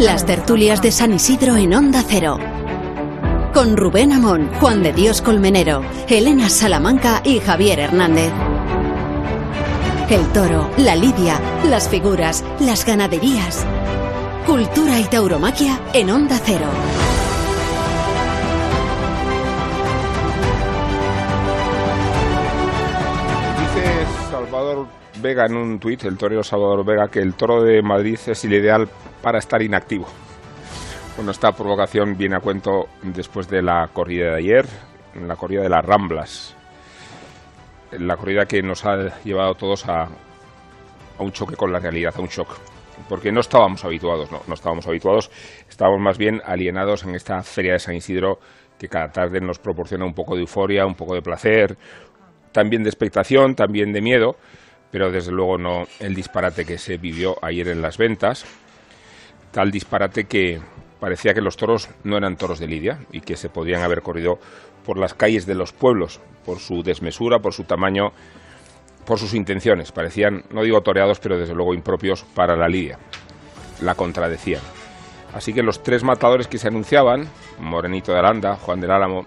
Las tertulias de San Isidro en Onda Cero. Con Rubén Amón, Juan de Dios Colmenero, Elena Salamanca y Javier Hernández. El toro, la lidia, las figuras, las ganaderías. Cultura y tauromaquia en Onda Cero. Dice Salvador Vega en un tuit, el torero Salvador Vega, que el toro de Madrid es el ideal para estar inactivo. Bueno, esta provocación viene a cuento después de la corrida de ayer, la corrida de las Ramblas. La corrida que nos ha llevado todos a, a un choque con la realidad, a un shock. Porque no estábamos habituados, no, no estábamos habituados, estábamos más bien alienados en esta feria de San Isidro que cada tarde nos proporciona un poco de euforia, un poco de placer, también de expectación, también de miedo, pero desde luego no el disparate que se vivió ayer en las ventas, tal disparate que parecía que los toros no eran toros de lidia y que se podían haber corrido por las calles de los pueblos, por su desmesura, por su tamaño, por sus intenciones. Parecían, no digo toreados, pero desde luego impropios para la lidia. La contradecían. Así que los tres matadores que se anunciaban, Morenito de Aranda, Juan del Álamo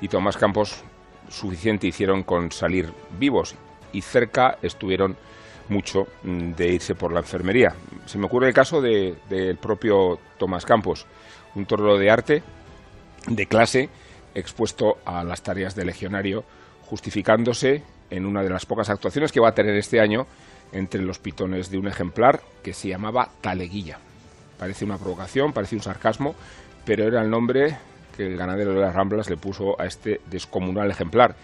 y Tomás Campos, suficiente hicieron con salir vivos y cerca estuvieron mucho mm, de irse por la enfermería. Se me ocurre el caso del de, propio Tomás Campos, un torero de arte, de clase, expuesto a las tareas de legionario, justificándose en una de las pocas actuaciones que va a tener este año entre los pitones de un ejemplar que se llamaba Taleguilla. Parece una provocación, parece un sarcasmo, pero era el nombre que el ganadero de las Ramblas le puso a este descomunal ejemplar.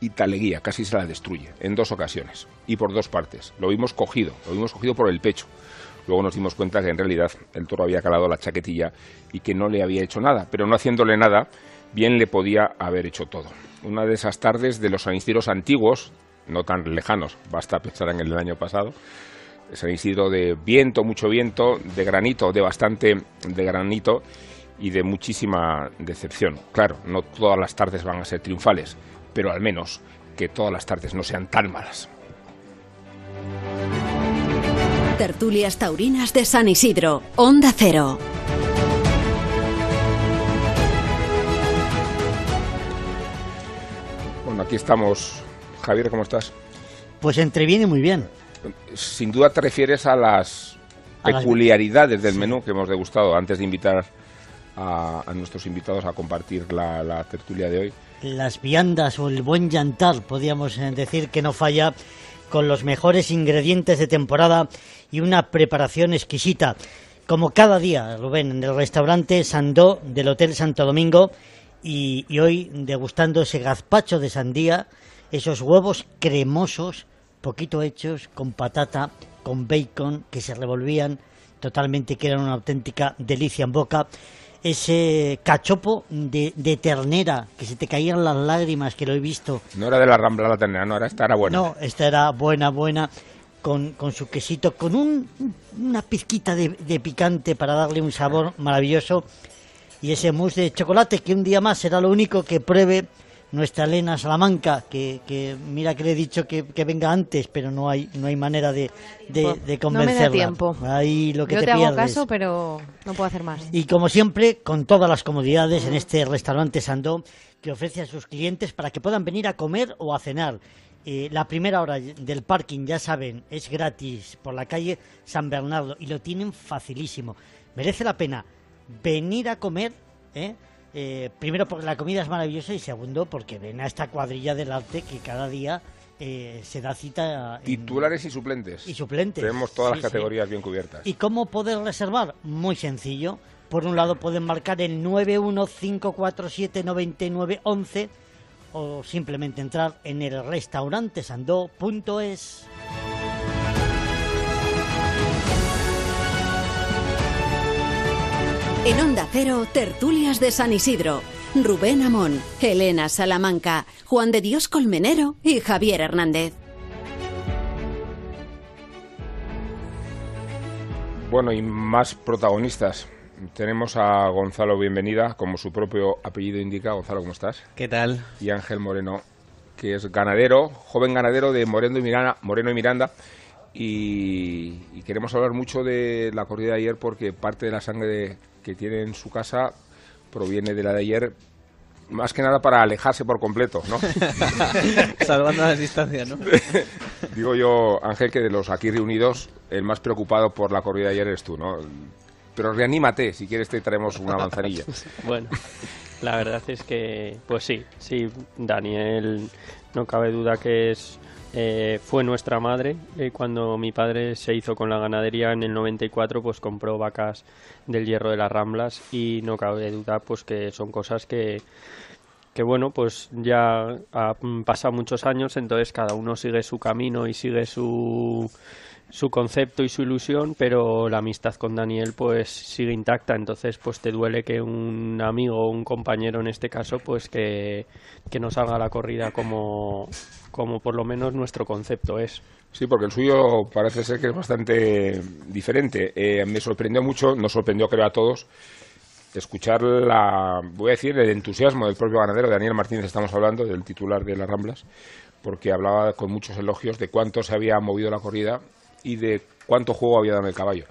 Y Taleguía casi se la destruye en dos ocasiones y por dos partes. Lo vimos cogido, lo vimos cogido por el pecho. Luego nos dimos cuenta que en realidad el toro había calado la chaquetilla y que no le había hecho nada, pero no haciéndole nada, bien le podía haber hecho todo. Una de esas tardes de los San Isidros antiguos, no tan lejanos, basta pensar en el año pasado, San Isidro de viento, mucho viento, de granito, de bastante de granito y de muchísima decepción. Claro, no todas las tardes van a ser triunfales, pero al menos que todas las tardes no sean tan malas. Tertulias Taurinas de San Isidro, Onda Cero. Bueno, aquí estamos. Javier, ¿cómo estás? Pues entreviene muy bien. Sin duda te refieres a las peculiaridades del menú que hemos degustado antes de invitar a, nuestros invitados a compartir la, tertulia de hoy. Las viandas o el buen yantar, podríamos decir que no falla, con los mejores ingredientes de temporada y una preparación exquisita. Como cada día, Rubén, en el restaurante Sandó del Hotel Santo Domingo y, y hoy degustando ese gazpacho de sandía, esos huevos cremosos, poquito hechos, con patata, con bacon, que se revolvían totalmente, que eran una auténtica delicia en boca ese cachopo de, de, ternera, que se te caían las lágrimas, que lo he visto. No era de la rambla la ternera, no, era, esta era buena. No, esta era buena, buena, con, con su quesito, con un, una pizquita de, de, picante para darle un sabor maravilloso. Y ese mousse de chocolate, que un día más será lo único que pruebe nuestra Elena Salamanca, que, que mira que le he dicho que, que, venga antes, pero no hay no hay manera de, de, de convencerla. No me da tiempo. Ahí lo que Yo te, te, hago pierdes. caso, pero no puedo hacer más. Y como siempre, con todas las comodidades en este restaurante Sandó, que ofrece a sus clientes para que puedan venir a comer o a cenar. Eh, la primera hora del parking, ya saben, es gratis por la calle San Bernardo y lo tienen facilísimo. Merece la pena venir a comer, ¿eh? Eh, primero porque la comida es maravillosa y segundo porque ven a esta cuadrilla del arte que cada día eh, se da cita. En... Titulares y suplentes. Y suplentes. Tenemos todas sí, las categorías sí. bien cubiertas. ¿Y cómo poder reservar? Muy sencillo. Por un lado pueden marcar el 915479911 o simplemente entrar en el restaurantesandó.es. En Onda Cero, tertulias de San Isidro. Rubén Amón, Elena Salamanca, Juan de Dios Colmenero y Javier Hernández. Bueno, y más protagonistas. Tenemos a Gonzalo Bienvenida, como su propio apellido indica. Gonzalo, ¿cómo estás? ¿Qué tal? Y Ángel Moreno, que es ganadero, joven ganadero de Moreno y Miranda, Moreno y Miranda y, y queremos hablar mucho de la corrida de ayer porque parte de la sangre que tiene en su casa proviene de la de ayer, más que nada para alejarse por completo, ¿no? Salvando las distancias, ¿no? Digo yo, Ángel, que de los aquí reunidos, el más preocupado por la corrida de ayer eres tú, ¿no? Pero reanímate, si quieres te traemos una manzanilla. Bueno, la verdad es que, pues sí, sí, Daniel, no cabe duda que es eh, fue nuestra madre. Eh, cuando mi padre se hizo con la ganadería en el 94, pues compró vacas del hierro de las Ramblas y no cabe duda pues que son cosas que que bueno, pues ya han pasado muchos años, entonces cada uno sigue su camino y sigue su, su concepto y su ilusión, pero la amistad con Daniel pues sigue intacta, entonces pues te duele que un amigo un compañero en este caso pues que, que no salga la corrida como, como por lo menos nuestro concepto es. Sí, porque el suyo parece ser que es bastante diferente. Eh, me sorprendió mucho, nos sorprendió creo a todos, escuchar la, voy a decir, el entusiasmo del propio ganadero, Daniel Martínez, estamos hablando, del titular de las Ramblas, porque hablaba con muchos elogios de cuánto se había movido la corrida y de cuánto juego había dado en el caballo.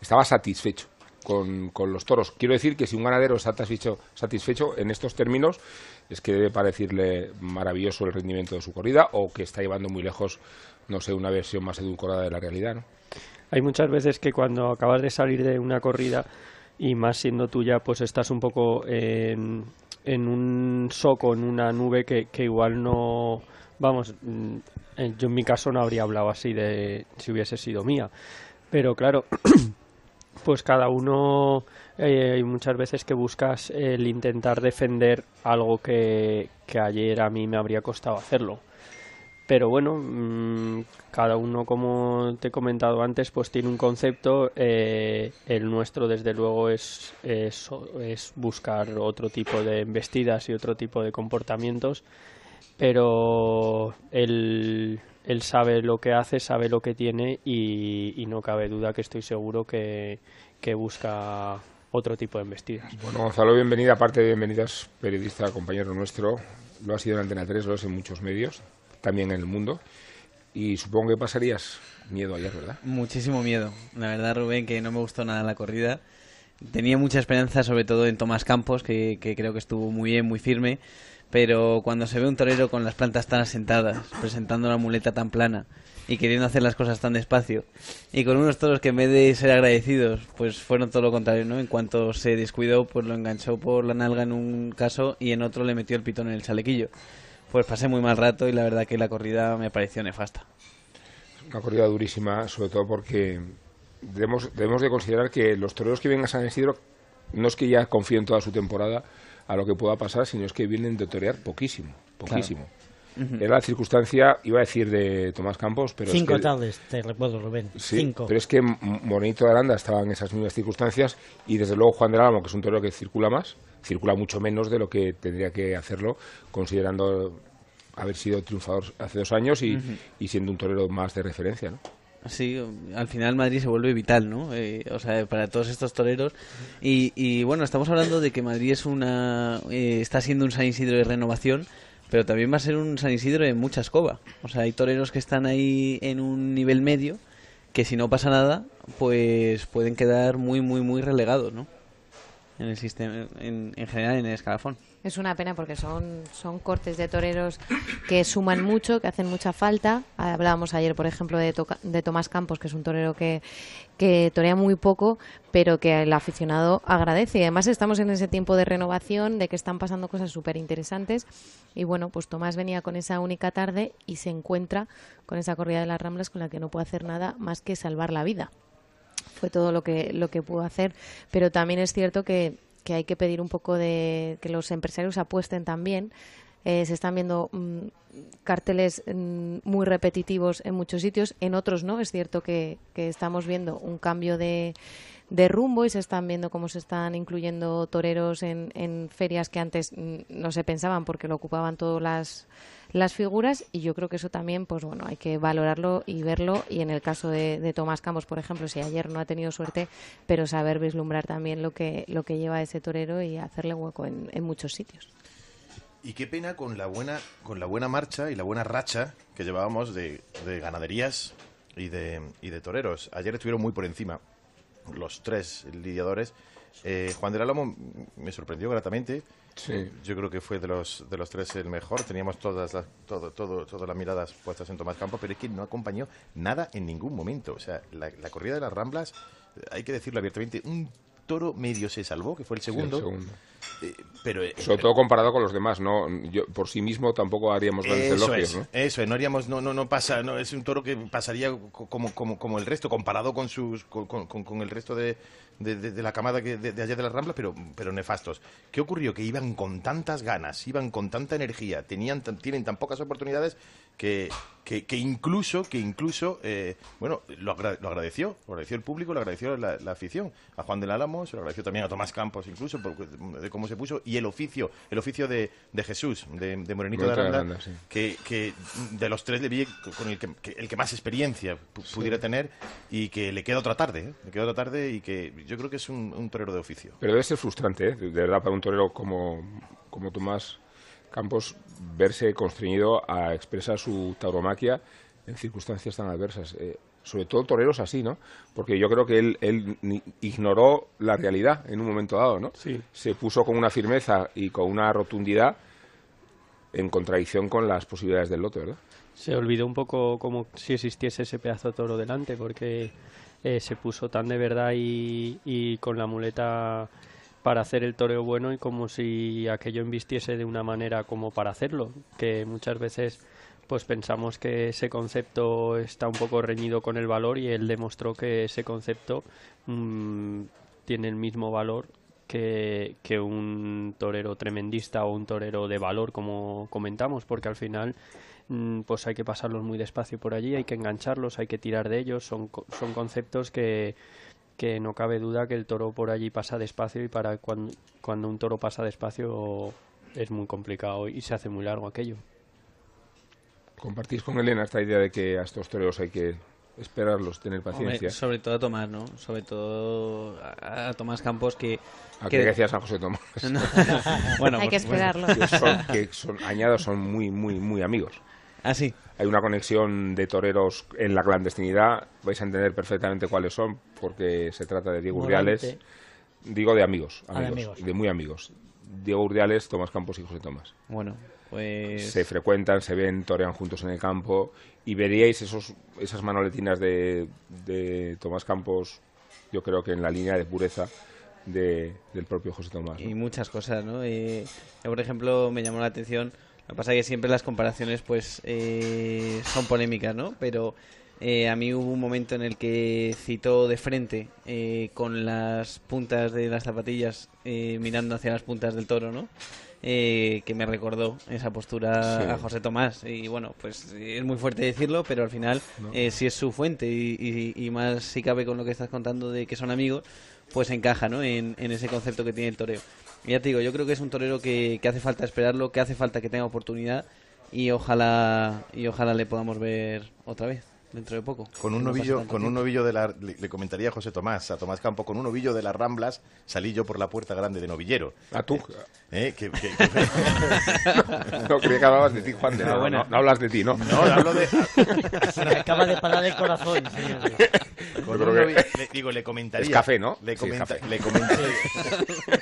Estaba satisfecho con, con los toros. Quiero decir que si un ganadero está satisfecho, satisfecho en estos términos, es que debe parecerle maravilloso el rendimiento de su corrida o que está llevando muy lejos, no sé, una versión más edulcorada de la realidad, ¿no? Hay muchas veces que cuando acabas de salir de una corrida y más siendo tuya, pues estás un poco en, en un soco, en una nube que, que igual no, vamos, yo en mi caso no habría hablado así de si hubiese sido mía, pero claro, pues cada uno eh, hay muchas veces que buscas el intentar defender algo que, ayer a mí me habría costado hacerlo pero bueno, mmm, cada uno, como te he comentado antes, pues tiene un concepto. Eh, el nuestro, desde luego, es, es, es, buscar otro tipo de embestidas y otro tipo de comportamientos, pero él, él sabe lo que hace, sabe lo que tiene y, y no cabe duda que estoy seguro que, que busca otro tipo de embestidas. Bueno, Gonzalo, bienvenida, aparte de bienvenidas, periodista, compañero nuestro, lo ha sido en Antena 3, lo es en muchos medios también en el mundo. Y supongo que pasarías miedo ayer, ¿verdad? Muchísimo miedo. La verdad, Rubén, que no me gustó nada la corrida. Tenía mucha esperanza, sobre todo en Tomás Campos, que, que creo que estuvo muy bien, muy firme. Pero cuando se ve un torero con las plantas tan asentadas, presentando la muleta tan plana y queriendo hacer las cosas tan despacio, y con unos toros que en vez de ser agradecidos, pues fueron todo lo contrario, ¿no? En cuanto se descuidó, pues lo enganchó por la nalga en un caso y en otro le metió el pitón en el chalequillo pues pasé muy mal rato y la verdad que la corrida me pareció nefasta. Una corrida durísima, sobre todo porque debemos, debemos de considerar que los toreros que vienen a San Isidro no es que ya confíen toda su temporada a lo que pueda pasar, sino es que vienen de torear poquísimo, poquísimo. Claro. Uh -huh. Era la circunstancia, iba a decir de Tomás Campos, pero Cinco es que, tardes, te recuerdo, Rubén. Sí, Cinco. pero es que Bonito de Aranda estaba en esas mismas circunstancias y desde luego Juan del Álamo, que es un torero que circula más, circula mucho menos de lo que tendría que hacerlo, considerando haber sido triunfador hace dos años y, uh -huh. y siendo un torero más de referencia, ¿no? Sí, al final Madrid se vuelve vital, ¿no? Eh, o sea, para todos estos toreros. Y, y, bueno, estamos hablando de que Madrid es una eh, está siendo un San Isidro de renovación, pero también va a ser un San Isidro de mucha escoba. O sea, hay toreros que están ahí en un nivel medio que si no pasa nada, pues pueden quedar muy, muy, muy relegados, ¿no? En el sistema, en, en general en el escalafón. Es una pena porque son, son cortes de toreros que suman mucho, que hacen mucha falta. Hablábamos ayer, por ejemplo, de, de Tomás Campos, que es un torero que, que torea muy poco, pero que el aficionado agradece. Además estamos en ese tiempo de renovación, de que están pasando cosas súper interesantes. Y bueno, pues Tomás venía con esa única tarde y se encuentra con esa corrida de las Ramblas con la que no puede hacer nada más que salvar la vida. Fue todo lo que, lo que pudo hacer, pero también es cierto que que hay que pedir un poco de que los empresarios apuesten también. Eh, se están viendo mmm, carteles mmm, muy repetitivos en muchos sitios, en otros no. Es cierto que, que estamos viendo un cambio de, de, rumbo y se están viendo cómo se están incluyendo toreros en, en ferias que antes no se pensaban porque lo ocupaban todas las las figuras y yo creo que eso también pues bueno hay que valorarlo y verlo y en el caso de, de, Tomás Campos por ejemplo si ayer no ha tenido suerte pero saber vislumbrar también lo que lo que lleva ese torero y hacerle hueco en, muchos sitios y qué pena con la buena con la buena marcha y la buena racha que llevábamos de, de ganaderías y de, y de toreros. Ayer estuvieron muy por encima los tres lidiadores. Eh, Juan del Álamo me sorprendió gratamente. Sí. Yo creo que fue de los, de los tres el mejor. Teníamos todas las, todo, todo, todas las miradas puestas en Tomás Campo, pero es que no acompañó nada en ningún momento. O sea, la, la corrida de las Ramblas, eh, hay que decirlo abiertamente, un toro medio se salvó, que fue el Sí, el segundo. eh, pero eh, Sobre todo comparado con los demás, ¿no? Yo, por sí mismo tampoco haríamos grandes eso elogios, es, ¿no? eso es, no haríamos, no, no, no pasa, no, es un toro que pasaría co- como, como, como el resto, comparado con sus, con, con- con el resto de, de, de- de la camada que, de, de ayer de la Rambla, pero, pero nefastos. ¿Qué ocurrió? Que iban con tantas ganas, iban con tanta energía, tenían, tan- tienen tan pocas oportunidades que, que, que incluso, que incluso, eh, bueno, lo, agra- lo agradeció, lo agradeció el público, lo agradeció la, la afición, a Juan del Álamo, se lo agradeció también a Tomás Campos, incluso, por, de cómo se puso, y el oficio, el oficio de, de Jesús, de, de Morenito de de Aranda, Aranda, sí. que, que de los tres le vi con el que, el que más experiencia pu- pudiera tener y que le queda otra tarde, ¿eh? le queda otra tarde y que yo creo que es un, un torero de oficio. Pero debe ser frustrante, ¿eh? de verdad, para un torero como, como Tomás Campos, verse constreñido a expresar su tauromaquia en circunstancias tan adversas. Eh, sobre todo toreros así, ¿no? Porque yo creo que él, él ni- ignoró la realidad en un momento dado, ¿no? Sí. Se puso con una firmeza y con una rotundidad en contradicción con las posibilidades del lote, ¿verdad? Se olvidó un poco como si existiese ese pedazo de toro delante, porque eh, se puso tan de verdad y, y con la muleta para hacer el toreo bueno y como si aquello invistiese de una manera como para hacerlo, que muchas veces pues pensamos que ese concepto está un poco reñido con el valor y él demostró que ese concepto mm, tiene el mismo valor que, que un torero tremendista o un torero de valor, como comentamos, porque al final pues hay que pasarlos muy despacio por allí, hay que engancharlos, hay que tirar de ellos, son, co- son conceptos que, que no cabe duda que el toro por allí pasa despacio y para cuando, cuando un toro pasa despacio es muy complicado y se hace muy largo aquello. ¿Compartís con Elena esta idea de que a estos toreros hay que esperarlos, tener Hombre, paciencia? sobre todo a Tomás, ¿no? Sobre todo a, a Tomás Campos que... ¿A que- qué decías a José Tomás? No. bueno, Hay que pues, bueno. esperarlo. que son, que son, añado, son muy, muy, muy amigos. Ah, sí. Hay una conexión de toreros en la clandestinidad, vais a entender perfectamente cuáles son, porque se trata de Diego Morante. Urdiales, digo de amigos, Ah, de amigos, amigos. de muy amigos. Diego Urdiales, Tomás Campos y José Tomás. Bueno, pues... Se frecuentan, se ven, torean juntos en el campo y veríais esos, esas manoletinas de, de Tomás Campos, yo creo que en la línea de pureza de- del propio José Tomás. ¿no? y muchas cosas, ¿no? Eh, por ejemplo, me llamó la atención. Lo que pasa es que siempre las comparaciones, pues, eh, son polémicas, ¿no? Pero eh, a mí hubo un momento en el que citó de frente, eh, con las puntas de las zapatillas eh, mirando hacia las puntas del toro, ¿no? Eh, que me recordó esa postura Sí. a José Tomás. Y bueno, pues es muy fuerte decirlo, pero al final, eh, si es su fuente y, y- y más si cabe con lo que estás contando de que son amigos, pues encaja ¿no? en, en ese concepto que tiene el toreo. Ya te digo, yo creo que es un torero que, que hace falta esperarlo, que hace falta que tenga oportunidad y ojalá y ojalá le podamos ver otra vez dentro de poco. Con un novillo, con un novillo de la, le, le comentaría a José Tomás, a Tomás Campo, con un novillo de las Ramblas salí yo por la puerta grande de novillero. Ah, tú. ¿Eh? Que- que- No, creía que hablabas de ti, Juan. De, no, no, no, no hablas de ti, ¿no? no, hablo de... Se me acaba de parar el corazón. Con un le- digo, le comentaría. Es café, ¿no? Le, Sí, comenta- café. le, comenta-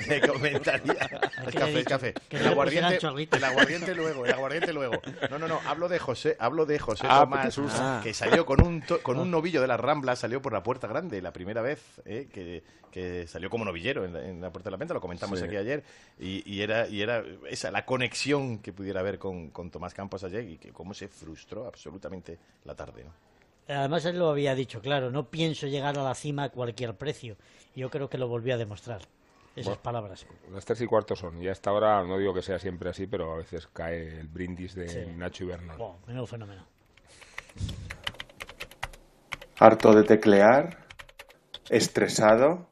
le comentaría. Es café, es café. El aguardiente, el aguardiente luego, el aguardiente luego. No, no, no, hablo de José, hablo de José Ah, Tomás, Jesús. Ah. que salió con un to- con un novillo de las Ramblas, salió por la puerta grande, la primera vez eh, que, que salió como novillero en la, en la puerta de la venta, lo comentamos Sí. aquí ayer, y, y era y era esa la conexión que pudiera haber con, con Tomás Campos ayer y que cómo se frustró absolutamente la tarde. ¿no? Además él lo había dicho, claro, no pienso llegar a la cima a cualquier precio. Yo creo que lo volvió a demostrar. Esas Bueno. palabras. Las tres y cuarto son. Y a esta hora, no digo que sea siempre así, pero a veces cae el brindis de Sí. Nacho Ibernal. Wow, menudo fenómeno. Harto de teclear, estresado,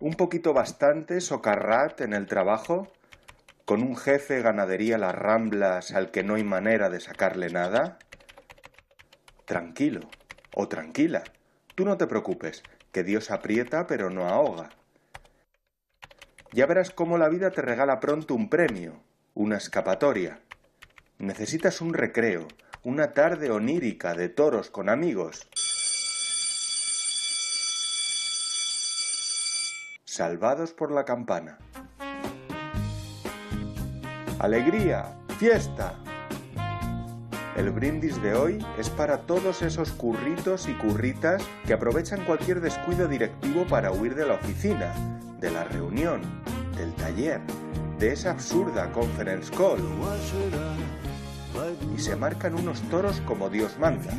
un poquito bastante socarrat en el trabajo, con un jefe ganadería las ramblas al que no hay manera de sacarle nada. Tranquilo, o tranquila, tú no te preocupes, que Dios aprieta pero no ahoga. Ya verás cómo la vida te regala pronto un premio, una escapatoria. Necesitas un recreo, una tarde onírica de toros con amigos. Salvados por la campana. Alegría, fiesta. El brindis de hoy es para todos esos curritos y curritas que aprovechan cualquier descuido directivo para huir de la oficina, de la reunión, del taller, de esa absurda conference call. Y se marcan unos toros como Dios manda,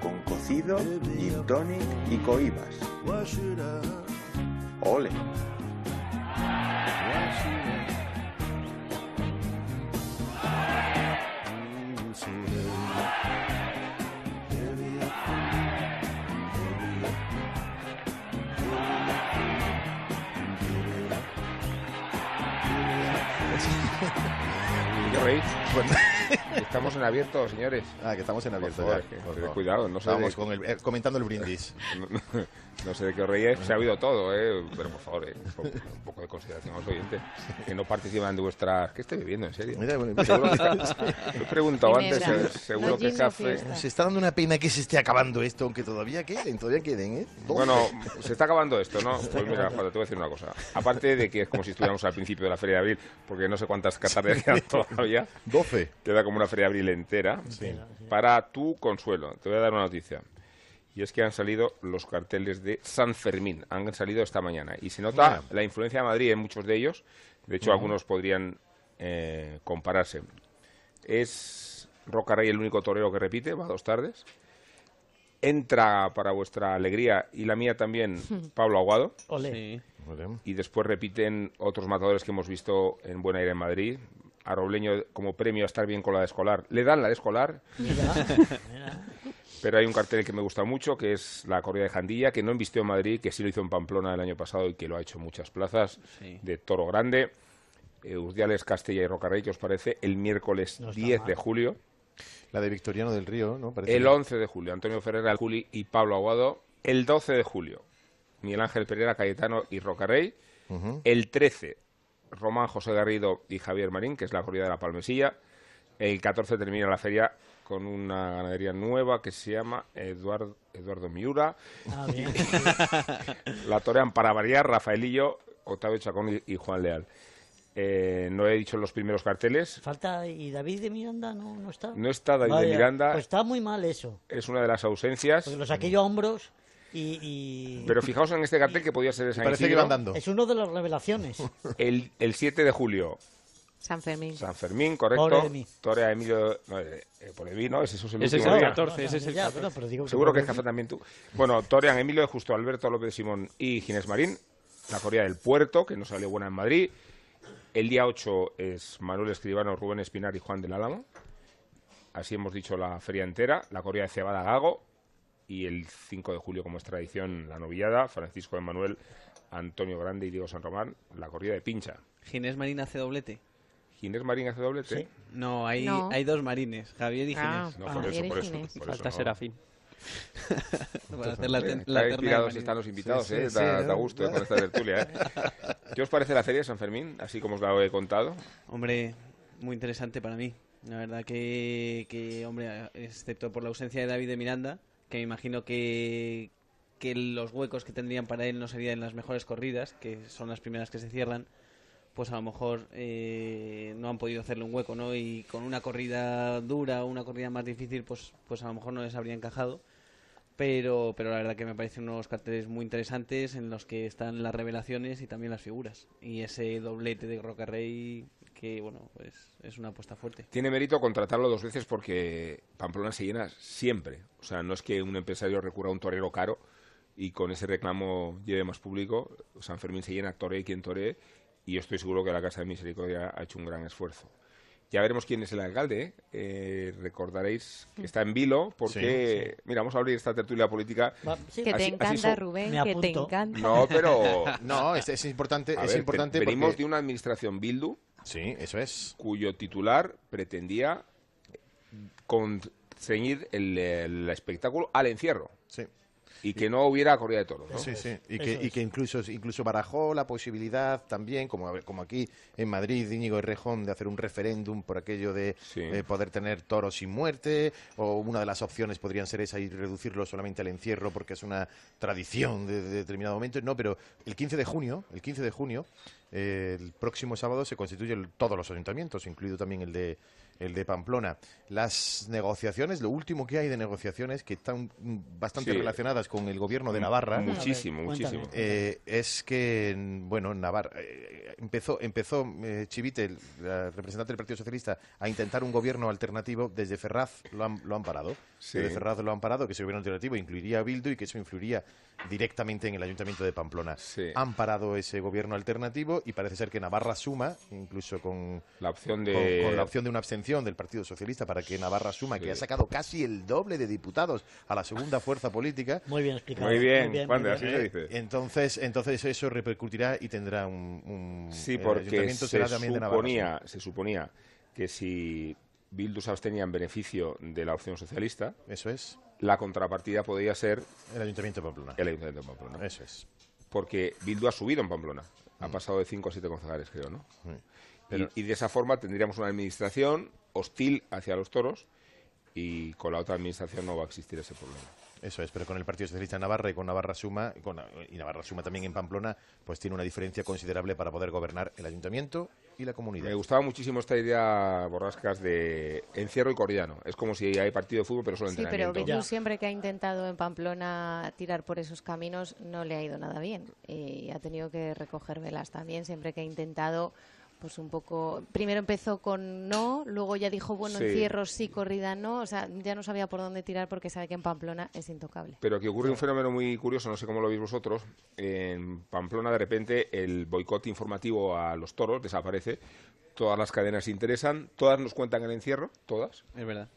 con cocido, gin tonic y coibas. Ole. Great. Estamos en abierto, señores. Ah, que estamos en abierto favor, ya. que- cuidado, no sé Estábamos de- con el- eh, comentando el brindis. No, no- no sé de qué os reíais, se ha oído todo, ¿eh? pero por favor, eh, un, poco, un poco de consideración a los oyentes que no participan de vuestras... ¿Qué estoy bebiendo, en serio? Mira, bueno, Seguro que- Lo he preguntado antes, se- seguro No que café... Se está dando una pena que se esté acabando esto, aunque todavía queden, todavía queden, ¿eh? Doce. Bueno, se está acabando esto, ¿no? Pues mira, Juan, te voy a decir una cosa. Aparte de que es como si estuviéramos al principio de la Feria de Abril, porque no sé cuántas catardes quedan todavía, 12. queda como una Feria de Abril entera. Para tu consuelo, te voy a dar una noticia. Y es que han salido los carteles de San Fermín. Han salido esta mañana. Y se nota la influencia de Madrid en muchos de ellos. De hecho, algunos podrían eh, compararse. Es Roca Rey el único torero que repite, va dos tardes. Entra para vuestra alegría y la mía también Pablo Aguado. Ole. Sí. Y después repiten otros matadores que hemos visto en Buen Aire en Madrid. A Robleño como premio a estar bien con la de escolar. Le dan la de escolar, pero hay un cartel que me gusta mucho, que es la corrida de Jandilla, que no invistió en Madrid, que sí lo hizo en Pamplona el año pasado y que lo ha hecho en muchas plazas, Sí. de Toro Grande. Eh, Urdiales, Castella y Rocarrey, que os parece, el miércoles No está 10 mal. de julio. La de Victoriano del Río, ¿no? Parece El que- 11 de julio, Antonio Ferreira Juli y Pablo Aguado. El 12 de julio, Miguel Ángel Pereira Cayetano y Rocarrey. El 13, Román José Garrido y Javier Marín, que es la corrida de la Palmesilla. El 14 termina la feria con una ganadería nueva que se llama Eduardo, Eduardo Miura. Ah, bien. La torean para variar Rafaelillo, Octavio Chacón y, y Juan Leal. Eh, no he dicho los primeros carteles. Falta, ¿y David de Miranda no, no está? No está David de Miranda. Pues está muy mal eso. Es una de las ausencias. Porque lo saqué yo a hombros y... y- Pero fijaos en este cartel que podía ser de San Parece que van dando. Es uno de las revelaciones. El, el 7 de julio, San Fermín. San Fermín, correcto. Pobre de mí. Torea Emilio. No, eh, eh, por el vino, ese es el Ese es último el día. 14, ese es el Ya, 14. bueno, pero digo Seguro que es café también tú. Bueno, torean Emilio de Justo, Alberto López de Simón y Ginés Marín. La corrida del Puerto, que no salió buena en Madrid. El día 8 es Manuel Escribano, Rubén Espinar y Juan del Álamo. Así hemos dicho la feria entera. La corrida de Cebada Gago. Y el 5 de julio, como es tradición, la novillada. Francisco de Manuel, Antonio Grande y Diego San Román. La corrida de Pincha. Ginés Marín hace doblete. Ginés Marín hace doblete. Sí. No, hay, No. hay dos marines, Javier y Ah. Ginés. No, Ah, por eso, Javier y por eso. Ginés. por eso Falta no. Serafín. Para hacer la, ten- la marines. están los invitados, Sí, ¿eh? sí, da, sí, da ¿no? gusto con esta tertulia, ¿eh? ¿Qué os parece la feria de San Fermín, así como os la he contado? Hombre, muy interesante para mí. La verdad que, que, hombre, excepto por la ausencia de David de Miranda, que me imagino que, que los huecos que tendrían para él no serían las mejores corridas, que son las primeras que se cierran, pues a lo mejor eh, no han podido hacerle un hueco, ¿no? Y con una corrida dura una corrida más difícil, pues, pues a lo mejor no les habría encajado. Pero, pero la verdad que me parecen unos carteles muy interesantes en los que están las revelaciones y también las figuras. Y ese doblete de Roca Rey, que bueno, pues es una apuesta fuerte. Tiene mérito contratarlo dos veces porque Pamplona se llena siempre. O sea, no es que un empresario recurra a un torero caro y con ese reclamo lleve más público. San Fermín se llena, toree quien toree. Y yo estoy seguro que la Casa de Misericordia ha hecho un gran esfuerzo. Ya veremos quién es el alcalde. ¿eh? Eh, recordaréis que está en vilo porque, mira, vamos a abrir esta tertulia política. Va, sí, Que te así encanta, Rubén, Me que te encanta. No, pero No, es, es importante, a es ver, importante te- venimos de una administración Bildu Sí, eso es. cuyo titular pretendía conceñir el, el espectáculo al encierro. Sí. Y que no hubiera corrida de toros. ¿no? Sí, sí. Y que, y es. que incluso, incluso barajó la posibilidad también, como, como aquí en Madrid, Íñigo Errejón, de hacer un referéndum por aquello de Sí. eh, poder tener toros sin muerte, o una de las opciones podrían ser esa y reducirlo solamente al encierro porque es una tradición de, de determinado momento. No, pero el 15 de junio, el 15 de junio, eh, el próximo sábado se constituyen todos los ayuntamientos, incluido también el de el de Pamplona. Las negociaciones, lo último que hay de negociaciones que están bastante Sí. relacionadas con el gobierno de Navarra. Muchísimo, ver, muchísimo. cuéntame. Eh, es que, bueno, Navarra eh, empezó, empezó eh, Chivite, el la representante del Partido Socialista, a intentar un gobierno alternativo. Desde Ferraz lo han, lo han parado. Sí. Desde Ferraz lo han parado, que ese gobierno alternativo incluiría a Bildu y que eso influiría directamente en el Ayuntamiento de Pamplona. Sí. Han parado ese gobierno alternativo y parece ser que Navarra suma, incluso con, La opción con, de... con la opción de una abstención del Partido Socialista para que Navarra suma, que ha sacado casi el doble de diputados a la segunda fuerza política. Muy bien explicado. Muy bien, muy Juan así se dice. Entonces, entonces eso repercutirá y tendrá un, un- Sí, el porque se será también de Navarra. suponía, se suponía que si Bildu se abstenía en beneficio de la opción socialista, Eso es, la contrapartida podría ser el ayuntamiento de Pamplona. el Ayuntamiento de Pamplona. Eso es. Porque Bildu ha subido en Pamplona. Ha pasado de 5 a 7 concejales, creo, ¿no? Sí. Y- y, de esa forma tendríamos una administración hostil hacia los toros y con la otra administración no va a existir ese problema. Eso es, pero con el Partido Socialista en Navarra y con Navarra Suma, y, con, y Navarra Suma también en Pamplona, pues tiene una diferencia considerable para poder gobernar el ayuntamiento y la comunidad. Me gustaba muchísimo esta idea, Borrascas, de encierro y corriano. Es como si hay partido de fútbol, pero solo Sí, pero entrenamiento. Bildu Ya. siempre que ha intentado en Pamplona tirar por esos caminos no le ha ido nada bien y ha tenido que recoger velas también siempre que ha intentado pues un poco primero empezó con no luego ya dijo bueno Sí. encierro sí corrida no o sea ya no sabía por dónde tirar porque sabe que en Pamplona es intocable Pero que ocurre un fenómeno muy curioso, no sé cómo lo veis vosotros. En Pamplona, de repente, el boicot informativo a los toros desaparece. Todas las cadenas se interesan, todas nos cuentan el encierro, todas. Es verdad.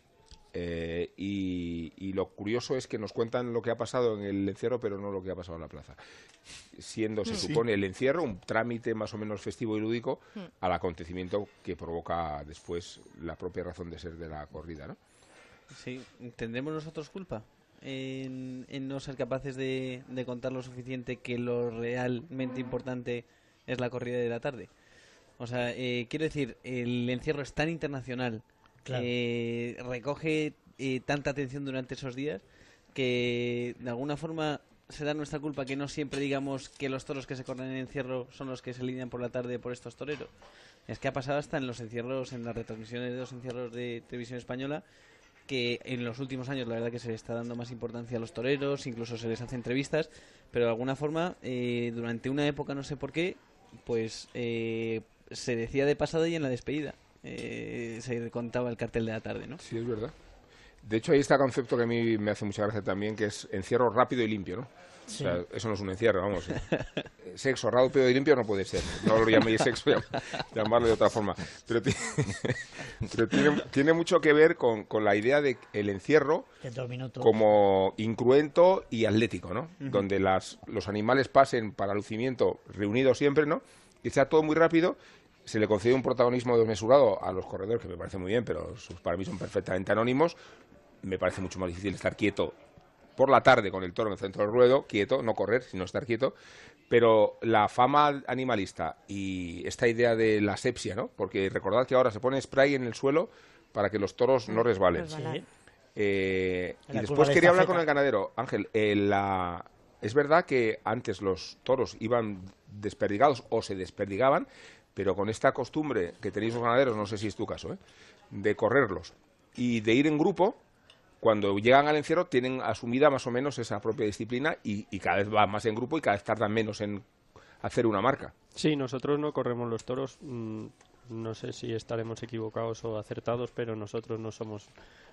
Eh, y, y lo curioso es que nos cuentan lo que ha pasado en el encierro, pero no lo que ha pasado en la plaza. Siendo, se supone, el encierro un trámite más o menos festivo y lúdico al acontecimiento que provoca después la propia razón de ser de la corrida, ¿no? Sí, ¿tendremos nosotros culpa en, en no ser capaces de, de contar lo suficiente que lo realmente importante es la corrida de la tarde? O sea, eh, quiero decir, el encierro es tan internacional, Eh, recoge eh, tanta atención durante esos días que de alguna forma será nuestra culpa que no siempre digamos que los toros que se corren en encierro son los que se lidian por la tarde por estos toreros. Es que ha pasado hasta en los encierros, en las retransmisiones de los encierros de televisión española, que en los últimos años la verdad que se le está dando más importancia a los toreros, incluso se les hace entrevistas, pero de alguna forma eh, durante una época, no sé por qué, pues eh, se decía de pasada y en la despedida. Eh, se contaba el cartel de la tarde, ¿no? Sí, es verdad. De hecho, hay este concepto que a mí me hace mucha gracia también, que es encierro rápido y limpio, ¿no? Sí. O sea, eso no es un encierro, vamos. Eh, Sexo rápido y limpio no puede ser. No lo llaméis sexo, llam- llamarlo de otra forma. Pero, ti- pero tiene, tiene mucho que ver con, con la idea de el encierro Que como incruento y atlético, ¿no? Donde las, los animales pasen para lucimiento reunidos siempre, ¿no? Y sea todo muy rápido. Se le concede un protagonismo desmesurado a los corredores, que me parece muy bien, pero sus, para mí son perfectamente anónimos. Me parece mucho más difícil estar quieto por la tarde con el toro en el centro del ruedo, quieto, no correr, sino estar quieto. Pero la fama animalista y esta idea de la asepsia, ¿no? Porque recordad que ahora se pone spray en el suelo para que los toros no resbalen. Resbalar. Sí. Eh, y después quería hablar con el ganadero. Ángel, eh, la- es verdad que antes los toros iban desperdigados o se desperdigaban, pero con esta costumbre que tenéis los ganaderos, no sé si es tu caso, ¿eh? de correrlos y de ir en grupo, cuando llegan al encierro tienen asumida más o menos esa propia disciplina y, cada vez van más en grupo y cada vez tardan menos en hacer una marca. Sí, nosotros no corremos los toros. mm, No sé si estaremos equivocados o acertados, pero nosotros no somos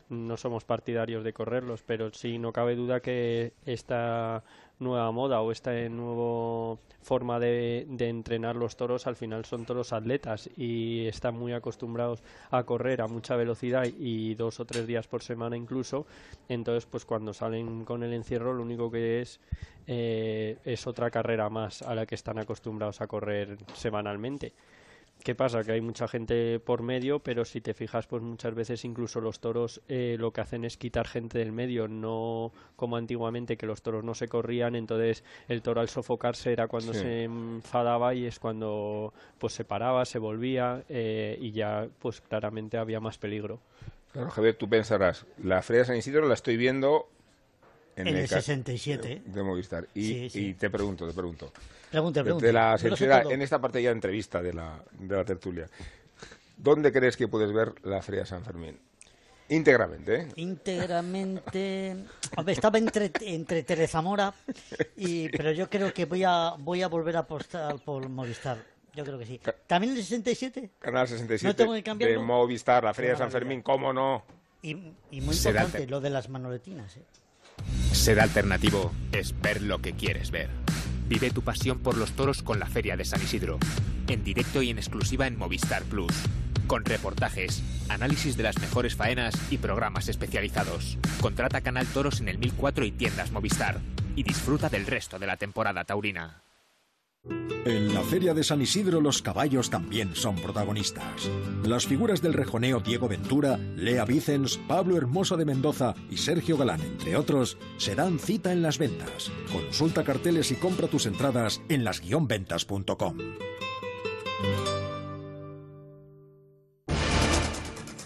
no somos partidarios de correrlos. Pero sí, no cabe duda que esta nueva moda o esta nueva forma de, de entrenar los toros al final son toros atletas y están muy acostumbrados a correr a mucha velocidad y dos o tres días por semana incluso. Entonces, pues cuando salen con el encierro, lo único que es eh, es otra carrera más a la que están acostumbrados a correr semanalmente. ¿Qué pasa? Que hay mucha gente por medio, pero si te fijas, pues muchas veces incluso los toros eh, lo que hacen es quitar gente del medio, no como antiguamente que los toros no se corrían, entonces el toro al sofocarse era cuando Sí. se enfadaba y es cuando pues se paraba, se volvía eh, y ya pues claramente había más peligro. Claro, Javier, tú pensarás, la Feria San Isidro la estoy viendo en, En el ca- 67, ¿eh? de Movistar. Y, Sí, sí. y te pregunto, te pregunto. Pregunte, pregunte. De la todo. en esta parte ya de entrevista de la, de la tertulia, ¿dónde crees que puedes ver la Feria de San Fermín? Íntegramente, ¿eh? íntegramente Hombre, estaba entre entre Terezamora y pero yo creo que voy a voy a volver a apostar por Movistar yo creo que sí también el 67 Canal 67 ¿No tengo que de cambiarlo? Movistar, la Feria de San. Fermín, ¿cómo no? y, y muy importante te- lo de las manoletinas ¿eh? Ser alternativo es ver lo que quieres ver. Vive tu pasión por los toros con la Feria de San Isidro. En directo y en exclusiva en Movistar Plus. Con reportajes, análisis de las mejores faenas y programas especializados. Contrata Canal Toros en el 1004 y tiendas Movistar. Y disfruta del resto de la temporada taurina. En la Feria de San Isidro los caballos también son protagonistas. Las figuras del rejoneo Diego Ventura, Lea Vicens, Pablo Hermoso de Mendoza y Sergio Galán, entre otros, se dan cita en las ventas. Consulta carteles y compra tus entradas en las-ventas.com.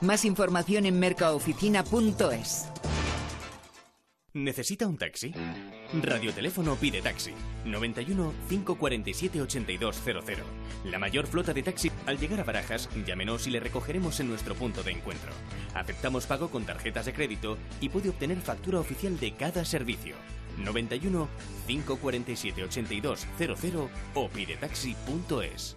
Más información en mercaoficina.es. ¿Necesita un taxi? Radioteléfono pide taxi. 91 547 8200. La mayor flota de taxi. Al llegar a Barajas, llámenos y le recogeremos en nuestro punto de encuentro. Aceptamos pago con tarjetas de crédito y puede obtener factura oficial de cada servicio. 91 547 8200 o pidetaxi.es.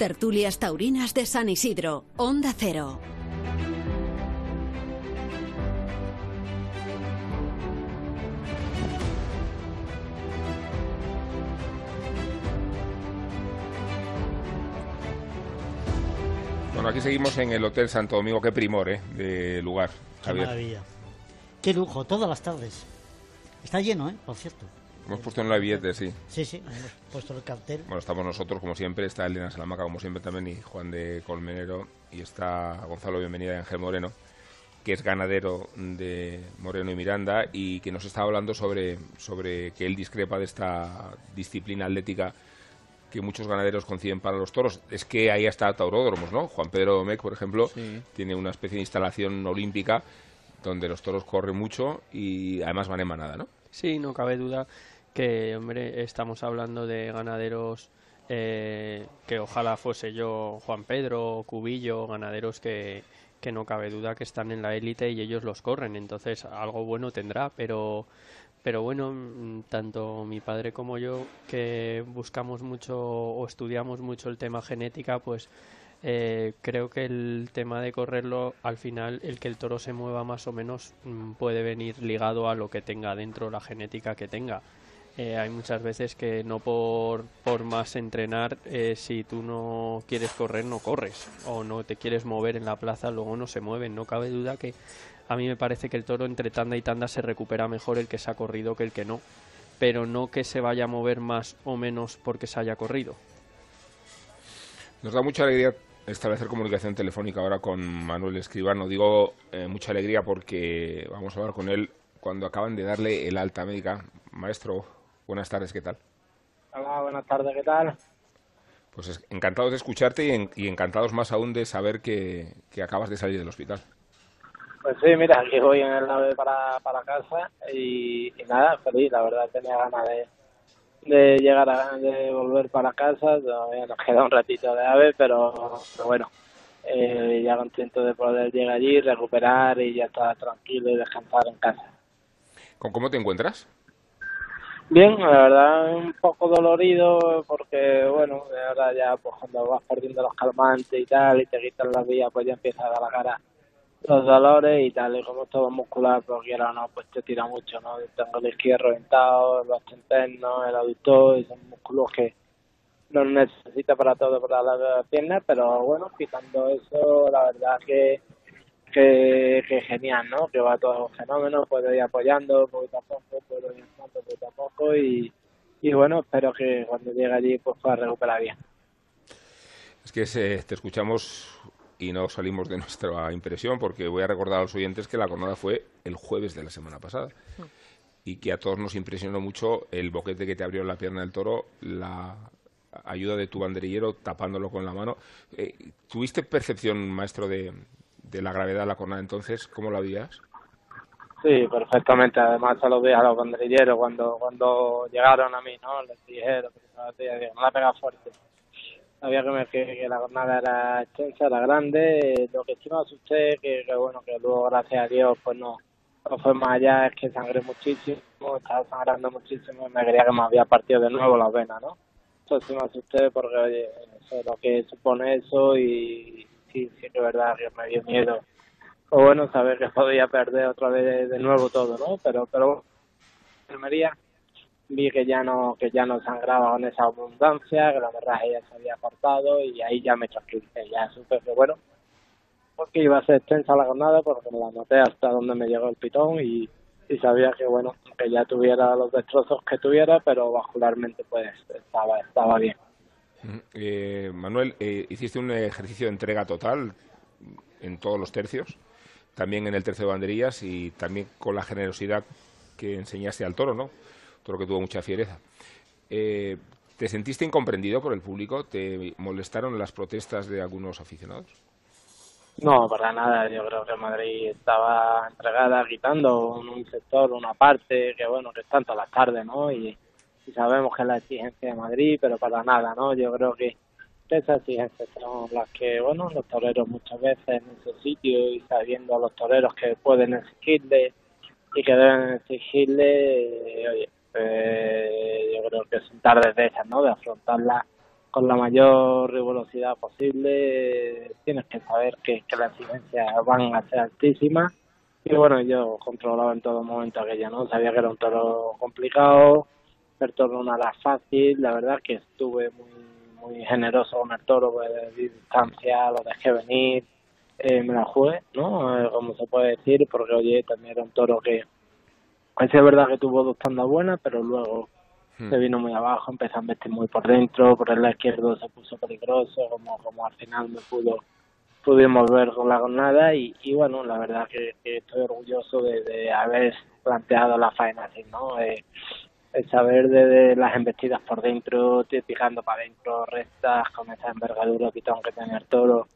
Tertulias Taurinas de San Isidro, Onda Cero. Bueno, aquí seguimos en el Hotel Santo Domingo, qué primor, ¿eh? De lugar, Qué Javier. maravilla qué lujo todas las tardes está lleno eh por cierto Hemos puesto en la billete, sí. sí sí hemos puesto el cartel Bueno, estamos nosotros, como siempre, está Elena Salamaca, como siempre también, y Juan de Colmenero, y está Gonzalo Bienvenida y Ángel Moreno, que es ganadero de Moreno y Miranda, y que nos está hablando sobre, sobre que él discrepa de esta disciplina atlética que muchos ganaderos conciben para los toros. Es que ahí está Tauródromos, ¿no? Juan Pedro Domecq, por ejemplo, Sí. tiene una especie de instalación olímpica donde los toros corren mucho y además van en manada, ¿no? Sí, no cabe duda que, hombre, estamos hablando de ganaderos eh, que ojalá fuese yo, Juan Pedro, Cubillo, ganaderos que, que no cabe duda que están en la élite y ellos los corren, entonces algo bueno tendrá, pero, pero bueno, mm, tanto mi padre como yo que buscamos mucho o estudiamos mucho el tema genética, pues eh, creo que el tema de correrlo, al final, el que el toro se mueva más o menos mm, puede venir ligado a lo que tenga dentro, la genética que tenga. Eh, hay muchas veces que no por, por más entrenar, eh, si tú no quieres correr, no corres. O no te quieres mover en la plaza, luego no se mueven. No cabe duda que a mí me parece que el toro entre tanda y tanda se recupera mejor el que se ha corrido que el que no. Pero no que se vaya a mover más o menos porque se haya corrido. Nos da mucha alegría establecer comunicación telefónica ahora con Manuel Escribano. Digo eh, mucha alegría porque vamos a hablar con él cuando acaban de darle el alta médica. Maestro, buenas tardes, ¿qué tal? Hola, buenas tardes, ¿qué tal? Pues encantados de escucharte y, encantados más aún de saber que, acabas de salir del hospital. Pues sí, mira, aquí voy en el ave para, para casa y, nada, feliz, la verdad tenía ganas de, de llegar a de volver para casa, todavía nos queda un ratito de ave, pero, bueno, eh, ya contento de poder llegar allí, recuperar y ya estar tranquilo y descansar en casa. ¿Con cómo te encuentras? Bien, la verdad un poco dolorido porque, bueno, ahora ya pues cuando vas perdiendo los calmantes y tal y te quitan las vías pues ya empieza a dar la cara los dolores y tal, y como todo muscular, porque ahora no, pues te tira mucho, ¿no? Tengo el izquierdo reventado, el basto interno, el aductor, y son músculos que no necesita para todo, para las piernas, pero bueno, quitando eso, la verdad que que, que genial, ¿no? Que va todo fenómeno, puedo ir apoyando poquito a poco, puedo ir poquito a poco y, y bueno, espero que cuando llegue allí pues pueda recuperar bien. Es que se, te escuchamos y no salimos de nuestra impresión porque voy a recordar a los oyentes que la jornada fue el jueves de la semana pasada y que a todos nos impresionó mucho el boquete que te abrió la pierna del toro, la ayuda de tu banderillero tapándolo con la mano. Eh, ¿Tuviste percepción, maestro, de, de la gravedad de la jornada entonces, ¿cómo la veías? Sí, perfectamente. Además, se lo dije a los banderilleros cuando cuando llegaron a mí, ¿no? Les dijeron que no la pega fuerte. Sabía que, me, que, la jornada era extensa, era grande. Lo que sí me asusté, que, que bueno, que luego, gracias a Dios, pues no, no fue más allá, es que sangré muchísimo, estaba sangrando muchísimo y me quería que me había partido de nuevo la vena, ¿no? Eso sí me asusté porque, oye, es lo que supone eso y, sí, sí que es verdad que me dio miedo. O bueno, saber que podía perder otra vez de, nuevo todo, ¿no? Pero, pero enfermería vi que ya no que ya no sangraba con esa abundancia, que la hemorragia ya se había cortado y ahí ya me tranquilicé, ya supe que bueno, porque iba a ser extensa la jornada porque me la noté hasta donde me llegó el pitón y, y sabía que bueno, que ya tuviera los destrozos que tuviera, pero vascularmente pues estaba, estaba bien. Eh, Manuel, eh, hiciste un ejercicio de entrega total en todos los tercios, también en el tercio de banderillas y también con la generosidad que enseñaste al toro, ¿no? Toro que tuvo mucha fiereza. Eh, ¿Te sentiste incomprendido por el público? ¿Te molestaron las protestas de algunos aficionados? No, para nada. Yo creo que Madrid estaba entregada, quitando un sector, una parte, que bueno, que es tanto las tardes, ¿no? Y, sabemos que es la exigencia de Madrid, pero para nada, ¿no? Yo creo que esas exigencias son las que, bueno, los toreros muchas veces en ese sitio y sabiendo a los toreros que pueden exigirle y que deben exigirle, oye, eh, yo creo que son tardes de esas, ¿no? De afrontarla con la mayor rigurosidad posible, tienes que saber que, que las exigencias van a ser altísimas y bueno, yo controlaba en todo momento aquello, ¿no? Sabía que era un toro complicado, el toro era fácil, la verdad que estuve muy muy generoso con el toro, pues, de distancia, lo dejé venir, eh, me la jugué, ¿no? Eh, como se puede decir, porque oye, también era un toro que, es verdad que tuvo dos tandas buenas, pero luego hmm. se vino muy abajo, empezó a meter muy por dentro, por el lado izquierdo se puso peligroso, como, como al final me pudo pudimos ver con la jornada y, y bueno, la verdad que, estoy orgulloso de, de, haber planteado la faena así, ¿no? Eh, el saber de, las embestidas por dentro, picando para adentro, rectas, con esa envergadura que tengo que tener todo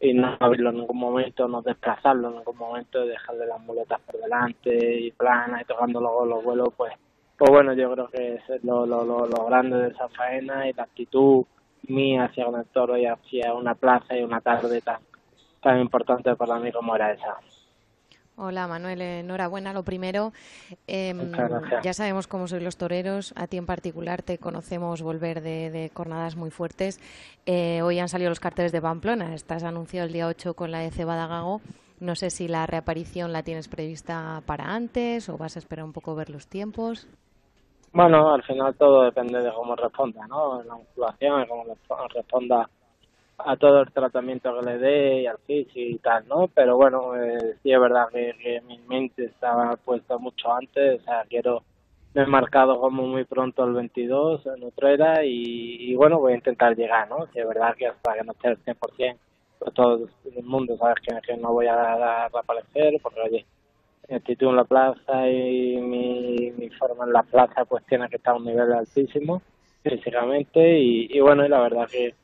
y no abrirlo en ningún momento, no desplazarlo en ningún momento, dejarle las muletas por delante y plana y tocando los vuelos, pues, pues bueno, yo creo que es lo, lo, lo, lo grande de esa faena y la actitud mía hacia el toro y hacia una plaza y una tarde tan, tan importante para mí como era esa. Hola Manuel, enhorabuena. Lo primero, em, ya sabemos cómo soy los toreros. A ti en particular te conocemos volver de, de jornadas muy fuertes. Eh, hoy han salido los carteles de Pamplona. Estás anunciado el día 8 con la de Cebada Gago. No sé si la reaparición la tienes prevista para antes o vas a esperar un poco ver los tiempos. Bueno, al final todo depende de cómo responda, ¿no? La musculación, cómo responda a todo el tratamiento que le dé y al físico y tal, ¿no? Pero bueno, eh, sí es verdad que, mi mente estaba puesta mucho antes, o sea, quiero, me he marcado como muy pronto el 22 en Utrera y, y bueno, voy a intentar llegar, ¿no? Si es verdad que hasta que no esté el 100%, pues todo el mundo sabes que, que no voy a, reaparecer, porque oye, mi actitud en la plaza y mi, mi forma en la plaza pues tiene que estar a un nivel altísimo físicamente y, y bueno, y la verdad que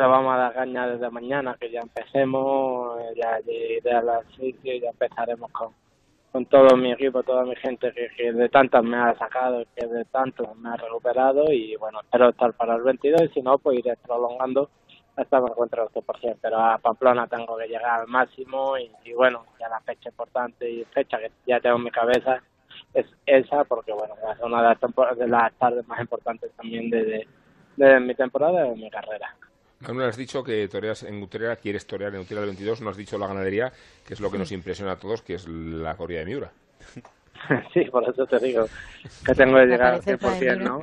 lo vamos a dar caña desde mañana, que ya empecemos, eh, ya iré a las y ya empezaremos con, con todo mi equipo, toda mi gente que, de tantas me ha sacado, que de tantos me ha recuperado y bueno, espero estar para el 22 y si no, pues iré prolongando hasta que encuentre al 100%, pero a Pamplona tengo que llegar al máximo y, bueno, ya la fecha importante y fecha que ya tengo en mi cabeza es esa porque bueno, es una de las, de las tardes más importantes también de, de, de mi temporada y de mi carrera. Manuel, has dicho que toreas en Utrera, quieres torear en Utrera el 22, no has dicho la ganadería, que es lo que nos impresiona a todos, que es la corrida de Miura. sí, por eso te digo que tengo que llegar al Aparece para 100%, Miura. ¿no?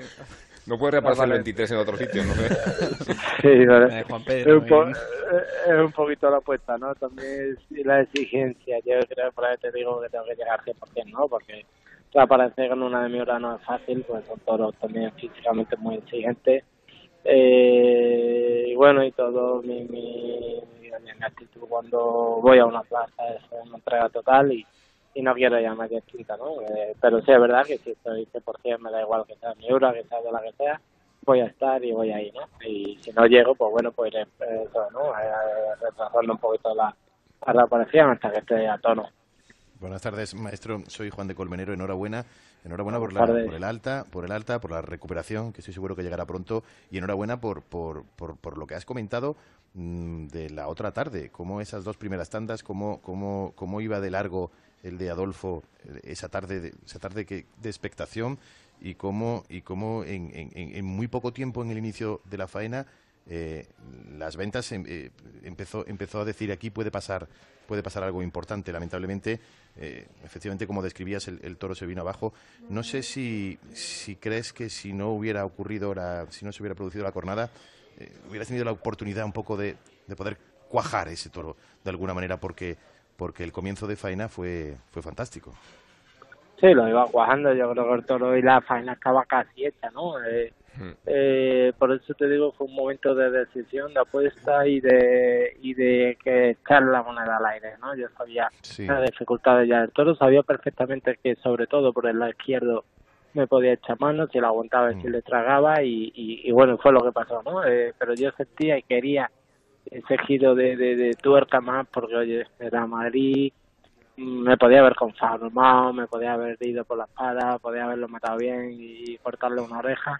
No puedes repartir el Vale. 23 en otro sitio, ¿no? Sí, vale. Es, un po- eh, es un poquito la apuesta, ¿no? También es la exigencia. Yo creo, por ahí te digo que tengo que llegar al 100%, ¿no? Porque para aparecer con una de mi hora no es fácil, pues son toros también físicamente muy exigentes. Eh, y bueno, y todo mi, mi, mi actitud cuando voy a una plaza es una entrega total y, y no quiero llamar que quinta, ¿no? Eh, pero sí es verdad que si estoy 100% me da igual que sea mi hora, que sea de la que sea, voy a estar y voy ahí, ¿no? Y si no llego, pues bueno, pues iré eh, eso, ¿no? Eh, retrasando un poquito la, la reaparición hasta que esté a tono. Buenas tardes, maestro. Soy Juan de Colmenero. Enhorabuena. Enhorabuena por, la, por el alta, por el alta, por la recuperación, que estoy seguro que llegará pronto. Y enhorabuena por, por, por, por lo que has comentado mm, de la otra tarde. Cómo esas dos primeras tandas, cómo, cómo, cómo iba de largo el de Adolfo eh, esa tarde, de, esa tarde que, de expectación y cómo, y cómo en- en muy poco tiempo en el inicio de la faena eh, las ventas em- eh, empezó empezó a decir aquí puede pasar puede pasar algo importante. Lamentablemente eh, efectivamente como describías el, toro se vino abajo. No sé si si crees que si no hubiera ocurrido la, si no se hubiera producido la cornada eh, hubieras tenido la oportunidad un poco de, de poder cuajar ese toro de alguna manera porque porque el comienzo de faena fue fue fantástico. Sí, lo iba cuajando, yo creo que el toro y la faena estaba casi hecha, ¿no? Eh, por eso te digo, fue un momento de decisión, de apuesta y de y de que echar la moneda al aire, ¿no? Yo sabía Sí. las dificultades ya del toro, sabía perfectamente que sobre todo por el lado izquierdo me podía echar mano, si lo aguantaba y si le tragaba y, y, y bueno, fue lo que pasó, ¿no? Eh, pero yo sentía y quería ese giro de, de, de tuerca más porque, oye, era Madrid, mm, me podía haber conformado, me podía haber ido por la espada, podía haberlo matado bien y cortarle una oreja,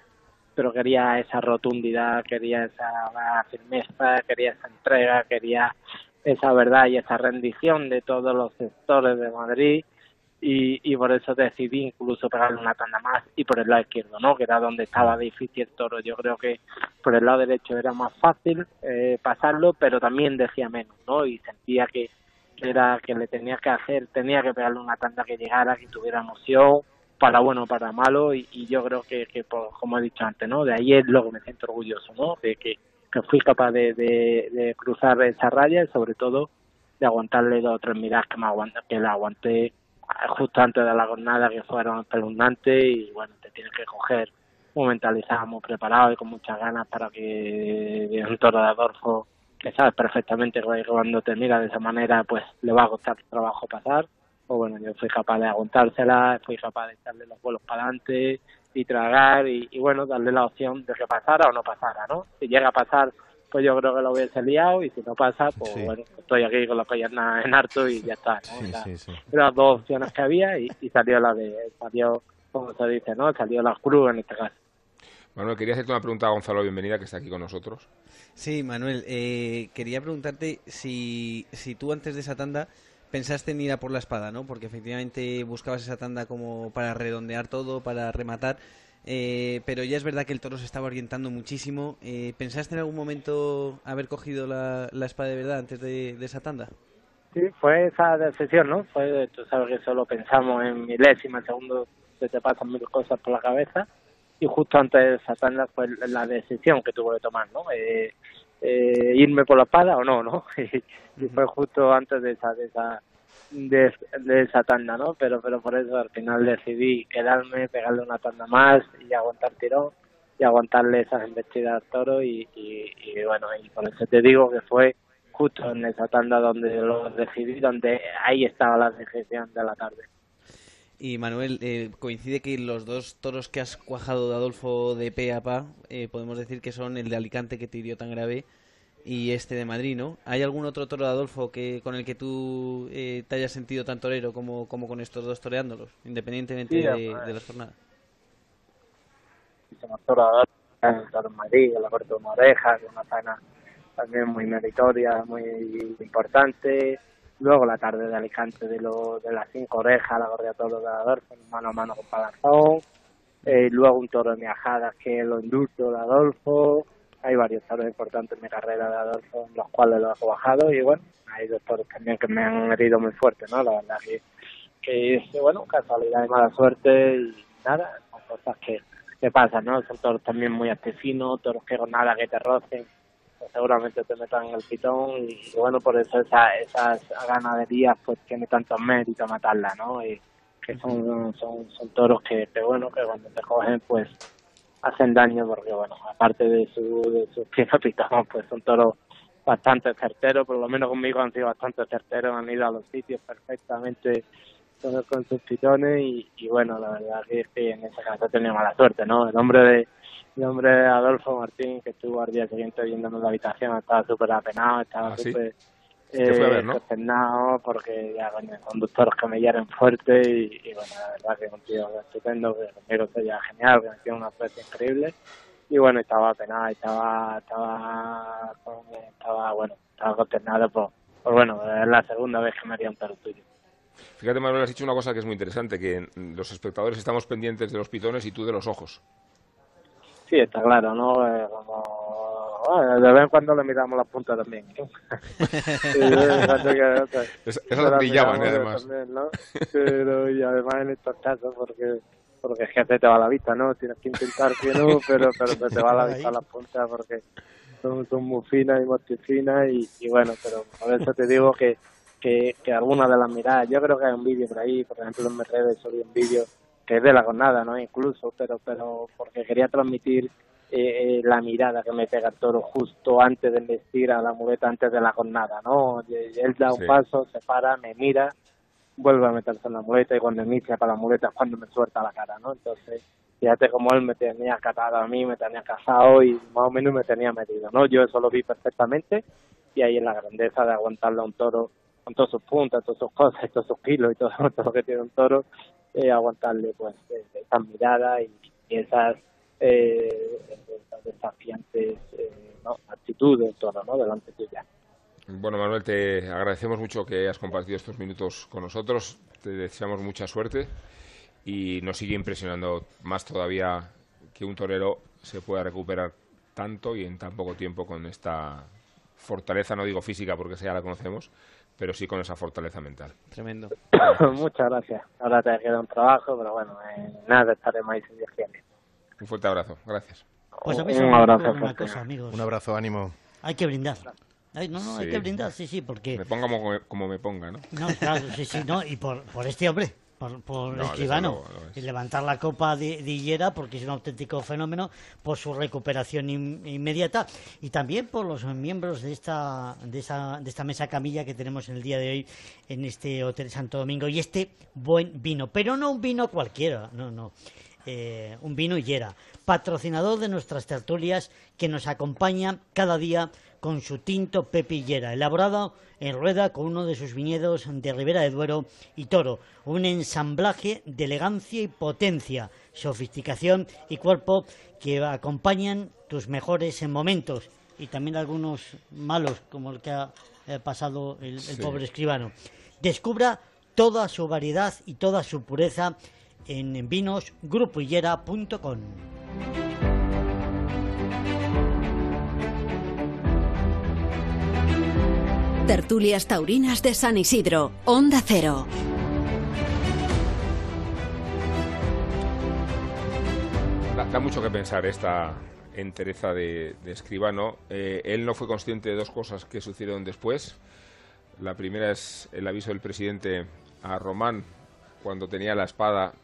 pero quería esa rotundidad, quería esa firmeza, quería esa entrega, quería esa verdad y esa rendición de todos los sectores de Madrid y, y por eso decidí incluso pegarle una tanda más y por el lado izquierdo, ¿no? Que era donde estaba difícil el toro. Yo creo que por el lado derecho era más fácil eh, pasarlo, pero también decía menos, ¿no? Y sentía que era que le tenía que hacer, tenía que pegarle una tanda que llegara, que tuviera emoción, para bueno, para malo, y, y yo creo que, que pues, como he dicho antes, ¿no? De ahí es lo que me siento orgulloso, ¿no? De que, que fui capaz de, cruzar esa raya y sobre todo de aguantarle dos o tres miradas que me aguanta, que la aguanté justo antes de la jornada que fueron espeluznantes y bueno, te tienes que coger muy mentalizado, muy preparado y con muchas ganas para que un toro de Adolfo que sabes perfectamente que cuando te mira de esa manera pues le va a costar trabajo pasar o bueno, yo fui capaz de aguantársela, fui capaz de echarle los vuelos para adelante y tragar y, y bueno, darle la opción de que pasara o no pasara, ¿no? Si llega a pasar pues yo creo que lo hubiese liado y si no pasa, pues Sí. bueno, estoy aquí con la pierna en harto y ya está, ¿no? Sí, Era- sí, sí. eran las dos opciones que había y, y salió la de, salió, como se dice, ¿no? Salió la cruz en este caso. Manuel, quería hacerte una pregunta a Gonzalo Bienvenida, que está aquí con nosotros. Sí, Manuel, eh, quería preguntarte si, si tú antes de esa tanda pensaste en ir a por la espada, ¿no? Porque efectivamente buscabas esa tanda como para redondear todo, para rematar, eh, pero ya es verdad que el toro se estaba orientando muchísimo. Eh, ¿Pensaste en algún momento haber cogido la, la espada de verdad antes de, esa tanda? Sí, fue esa decisión, ¿no? Fue, tú sabes que solo pensamos en milésimas segundos se te pasan mil cosas por la cabeza y justo antes de esa tanda fue la decisión que tuve que tomar, ¿no? Eh, eh, irme por la espada o no, ¿no? Y, fue justo antes de esa, de esa, de, de esa tanda, ¿no? Pero, pero por eso al final decidí quedarme, pegarle una tanda más y aguantar tirón y aguantarle esas embestidas al toro y, y, y bueno, y por eso te digo que fue justo en esa tanda donde lo decidí, donde ahí estaba la decisión de la tarde. Y Manuel, eh, coincide que los dos toros que has cuajado de Adolfo de pe a pa, eh, podemos decir que son el de Alicante que te hirió tan grave y este de Madrid, ¿no? ¿Hay algún otro toro de Adolfo que con el que tú eh, te hayas sentido tan torero como, como con estos dos toreándolos, independientemente Sí, de, de las jornadas? hicimos toro el Toro en Madrid, la Corte de una faena también muy meritoria, muy importante. Luego la tarde de Alicante de, lo, de las cinco orejas, la Gordia Toro de Adolfo, mano a mano con Palazón. Eh, luego un toro de Miajadas, que lo indulto de Adolfo. Hay varios toros importantes en mi carrera de Adolfo, en los cuales lo he bajado. Y bueno, hay dos toros también que me han herido muy fuerte, ¿no? La verdad que, que bueno, casualidad y mala suerte y nada, son cosas que, que pasan, ¿no? Son toros también muy artefinos, toros que con nada que te rocen, seguramente te metan en el pitón y, bueno, por eso esa, esas ganaderías pues tiene tanto mérito matarla, ¿no? Y que son, son, son toros que, bueno, que cuando te cogen pues hacen daño porque bueno, aparte de su, de su pitón, pues son toros bastante certeros, por lo menos conmigo han sido bastante certeros, han ido a los sitios perfectamente con, sus pitones y, y bueno, la verdad es que en ese caso he tenido mala suerte, ¿no? El hombre de el hombre de Adolfo Martín, que estuvo al día siguiente viéndome en la habitación, estaba súper apenado, estaba ¿Ah, sí? súper fue a ver, ¿no? porque ya son dos toros que me hieren fuerte y, y bueno, la verdad que es un tío estupendo, que conmigo se lleva genial, que me tiene una suerte increíble y bueno, estaba apenado, estaba, estaba, estaba bueno, estaba consternado por, por bueno, es la segunda vez que me haría un tuyo. Fíjate, Manuel, has dicho una cosa que es muy interesante, que los espectadores estamos pendientes de los pitones y tú de los ojos. Sí, está claro, ¿no? Eh, como, bueno, de vez en cuando le miramos las puntas también. ¿eh? Sí, que- Es- esas las brillaban, miramos ¿eh, además. también, ¿no? Pero y además en estos casos, porque porque es que se te va la vista, ¿no? Tienes que intentar que no, pero, pero se te va la vista a las puntas porque son, son muy finas y mortifinas y, y bueno, pero por eso te digo que, que, que algunas de las miradas, yo creo que hay un vídeo por ahí, por ejemplo en mis redes subí un vídeo que es de la jornada, ¿no? Incluso, pero pero porque quería transmitir eh, eh, la mirada que me pega el toro justo antes de investir a la muleta, antes de la jornada, ¿no? Él da un Sí. paso, se para, me mira, vuelve a meterse en la muleta y cuando inicia para la muleta es cuando me suelta la cara, ¿no? Entonces, fíjate cómo él me tenía catado a mí, me tenía casado y más o menos me tenía medido, ¿no? Yo eso lo vi perfectamente y ahí es la grandeza de aguantarle a un toro con todas sus puntas, todas sus cosas, todos sus kilos y todo, todo lo que tiene un toro, eh, aguantarle pues eh, esas miradas y, esas, eh, desafiantes eh, ¿no? actitudes del toro, ¿no? Delante tuya. Bueno, Manuel, te agradecemos mucho que hayas compartido estos minutos con nosotros. Te deseamos mucha suerte y nos sigue impresionando más todavía que un torero se pueda recuperar tanto y en tan poco tiempo con esta fortaleza, no digo física porque esa ya la conocemos, pero sí con esa fortaleza mental. Tremendo. Muchas gracias. Ahora te queda un trabajo, pero bueno, eh, nada, estaremos ahí si Dios quiere. Un fuerte abrazo. Gracias. Pues a mí Un me abrazo una cosa, amigos. Un abrazo, ánimo. Hay que brindar. Ay, no, no, hay que brindar, sí, sí, porque... Me ponga como, como me ponga, ¿no? No, claro, sí, sí, no, y por, por este hombre, por, por No, Escribano, y levantar la copa de, de Higuera, porque es un auténtico fenómeno, por su recuperación in- inmediata, y también por los miembros de esta, de, esa, de esta mesa camilla que tenemos en el día de hoy en este Hotel Santo Domingo, y este buen vino, pero no un vino cualquiera, no, no, eh, un vino Higuera, patrocinador de nuestras tertulias, que nos acompaña cada día con su tinto Pepe Higuera, elaborado en rueda con uno de sus viñedos de Ribera de Duero y Toro. Un ensamblaje de elegancia y potencia, sofisticación y cuerpo que acompañan tus mejores momentos y también algunos malos, como el que ha eh, pasado el, el Sí. pobre escribano. Descubra toda su variedad y toda su pureza en vinosgrupohillera.com. Tertulias Taurinas de San Isidro, Onda Cero. Da, da mucho que pensar esta entereza de, de Escribano. Eh, él no fue consciente de dos cosas que sucedieron después. La primera es el aviso del presidente a Román cuando tenía la espada.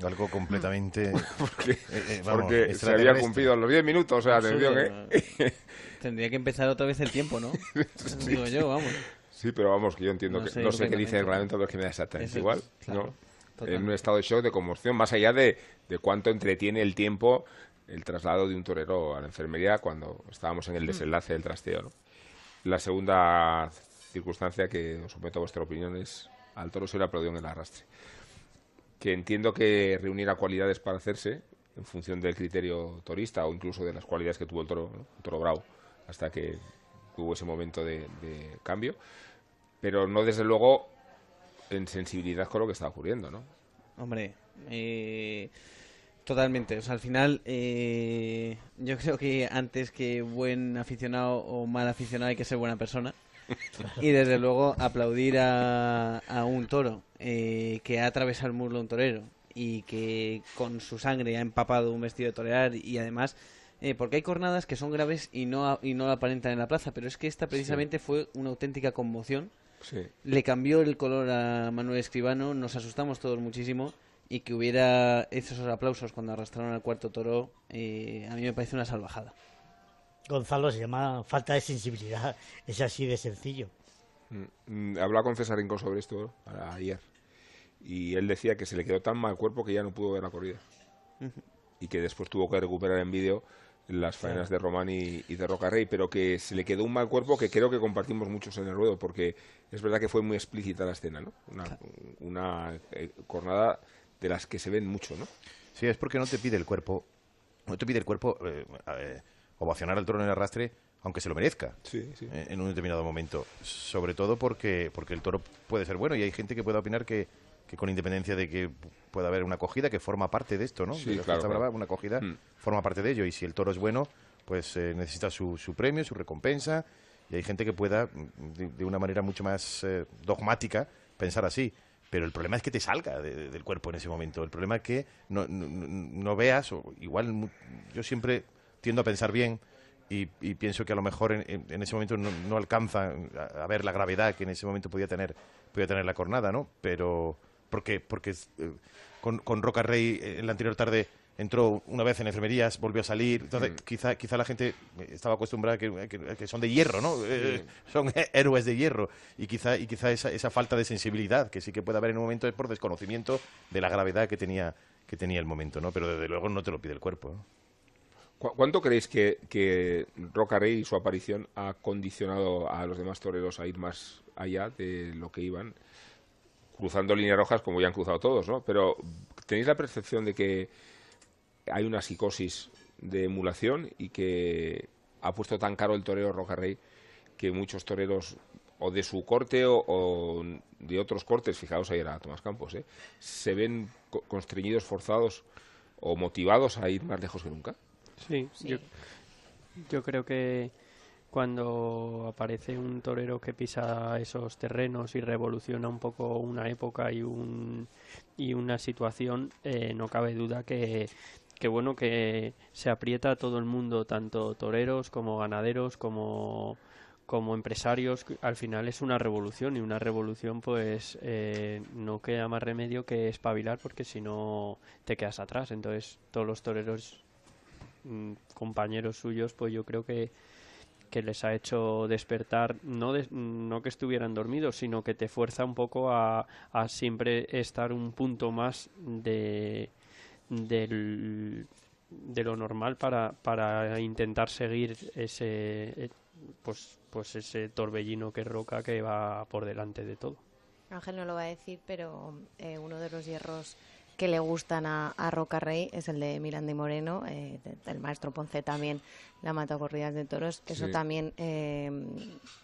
Algo completamente... porque eh, eh, vamos, porque se había cumplido los 10 minutos. O sea, atención, ¿eh? Tendría que empezar otra vez el tiempo, ¿no? Digo yo, vamos. Sí, pero vamos, que yo entiendo No que sé no sé qué dice el reglamento, pero es que me da exactamente igual. claro, ¿no? En un estado de shock, de conmoción, más allá de, de cuánto entretiene el tiempo el traslado de un torero a la enfermería cuando estábamos en el desenlace del trasteo. ¿no? La segunda circunstancia que os someto a vuestra opinión es al toro se le aplaudió en el arrastre. Que entiendo que reuniera cualidades para hacerse en función del criterio torista o incluso de las cualidades que tuvo el toro, ¿no? el toro bravo, hasta que hubo ese momento de, cambio, pero no desde luego en sensibilidad con lo que está ocurriendo, ¿no? Hombre, eh, totalmente. O sea, al final, eh, yo creo que antes que buen aficionado o mal aficionado hay que ser buena persona. y desde luego aplaudir a, a un toro eh, que ha atravesado el muslo un torero y que con su sangre ha empapado un vestido de torear y además eh, porque hay cornadas que son graves y no y no aparentan en la plaza pero es que esta precisamente fue una auténtica conmoción Sí. le cambió el color a Manuel Escribano, nos asustamos todos muchísimo y que hubiera esos aplausos cuando arrastraron al cuarto toro, eh, a mí me parece una salvajada. Gonzalo se llama falta de sensibilidad. Es así de sencillo. Mm, mm, Hablaba con César Rincón sobre esto a- ayer y él decía que se le quedó tan mal cuerpo que ya no pudo ver la corrida y que después tuvo que recuperar en vídeo las faenas de Román y, y de Rocarrey, pero que se le quedó un mal cuerpo que creo que compartimos muchos en el ruedo, porque es verdad que fue muy explícita la escena, ¿no? Una, una eh, cornada de las que se ven mucho, ¿no? Sí, es porque no te pide el cuerpo, no te pide el cuerpo eh, eh, ovacionar al toro en el arrastre, aunque se lo merezca Sí, sí. eh, en un determinado momento. Sobre todo porque, porque el toro puede ser bueno y hay gente que puede opinar que, que con independencia de que pueda haber una acogida que forma parte de esto, ¿no? Sí, de la claro, brava, una acogida Mm. forma parte de ello y si el toro es bueno, pues eh, necesita su, su premio, su recompensa y hay gente que pueda, de, de una manera mucho más eh, dogmática, pensar así. Pero el problema es que te salga de- de- del cuerpo en ese momento. El problema es que no, no- no- no veas, o igual yo siempre tiendo a pensar bien y, y pienso que a lo mejor en, en- en ese momento no, no alcanza a, a ver la gravedad que en ese momento podía tener, podía tener la cornada, ¿no? Pero porque, porque eh, con, con Roca Rey eh, en la anterior tarde entró una vez en enfermerías, volvió a salir, entonces quizá, quizá la gente estaba acostumbrada a que, que- que son de hierro, ¿no? Eh, son héroes de hierro y quizá, y quizá esa, esa falta de sensibilidad que sí que puede haber en un momento es por desconocimiento de la gravedad que tenía, que tenía el momento, ¿no? Pero desde luego no te lo pide el cuerpo, ¿no? ¿Cu- ¿Cuánto creéis que, que Rocarrey y su aparición ha condicionado a los demás toreros a ir más allá de lo que iban? Cruzando líneas rojas como ya han cruzado todos, ¿no? Pero ¿tenéis la percepción de que hay una psicosis de emulación y que ha puesto tan caro el torero Rocarrey que muchos toreros o de su corte o, o de otros cortes, fijaos ayer a Tomás Campos, ¿eh? se ven co- constreñidos, forzados o motivados a ir más lejos que nunca? Sí, Yo, yo creo que cuando aparece un torero que pisa esos terrenos y revoluciona un poco una época y un y una situación, eh, no cabe duda que que bueno que se aprieta a todo el mundo, tanto toreros como ganaderos como como empresarios, al final es una revolución y una revolución pues eh, no queda más remedio que espabilar porque si no te quedas atrás. Entonces todos los toreros mm, compañeros suyos, pues yo creo que, que les ha hecho despertar, no, des- no que estuvieran dormidos, sino que te fuerza un poco a, a siempre estar un punto más de, del, de lo normal para, para intentar seguir ese eh, pues pues ese torbellino que roca que va por delante de todo. Ángel no lo va a decir, pero eh, uno de los hierros que le gustan a, a Roca Rey es el de Miranda y Moreno. eh, el maestro Ponce también la mata corridas de toros. Eso Sí. también eh,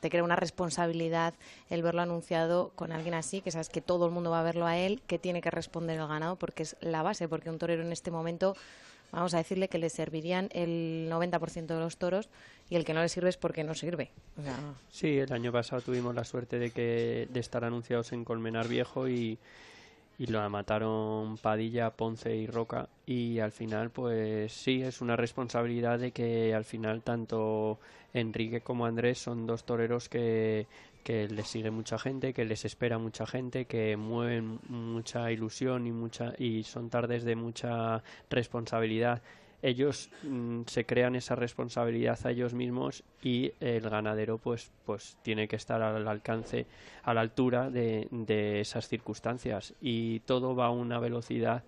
te crea una responsabilidad el verlo anunciado con alguien así, que sabes que todo el mundo va a verlo a él, que tiene que responder el ganado, porque es la base, porque un torero en este momento, vamos a decirle que le servirían el 90% de los toros y el que no le sirve es porque no sirve. O sea, Sí, el año pasado tuvimos la suerte de que de estar anunciados en Colmenar Viejo y, y lo mataron Padilla, Ponce y Roca y al final pues sí es una responsabilidad de que al final tanto Enrique como Andrés son dos toreros que que les sigue mucha gente, que les espera mucha gente, que mueven mucha ilusión y mucha y son tardes de mucha responsabilidad ellos mm, se crean esa responsabilidad a ellos mismos y el ganadero pues pues tiene que estar al alcance a la altura de, de esas circunstancias. Y todo va a una velocidad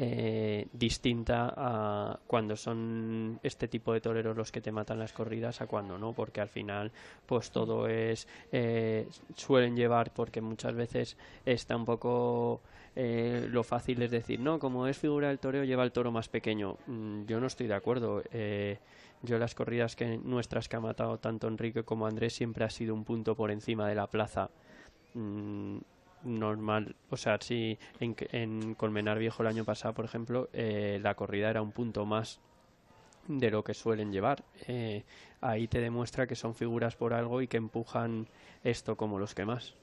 eh, distinta a cuando son este tipo de toreros los que te matan las corridas a cuando no, porque al final pues todo es eh, suelen llevar porque muchas veces está un poco eh, lo fácil es decir no como es figura del toreo lleva el toro más pequeño Mm, yo no estoy de acuerdo eh, yo las corridas que nuestras que ha matado tanto Enrique como Andrés siempre ha sido un punto por encima de la plaza Mm, normal o sea si en, en Colmenar Viejo el año pasado por ejemplo eh, la corrida era un punto más de lo que suelen llevar. Eh, ahí te demuestra que son figuras por algo y que empujan esto como los que más.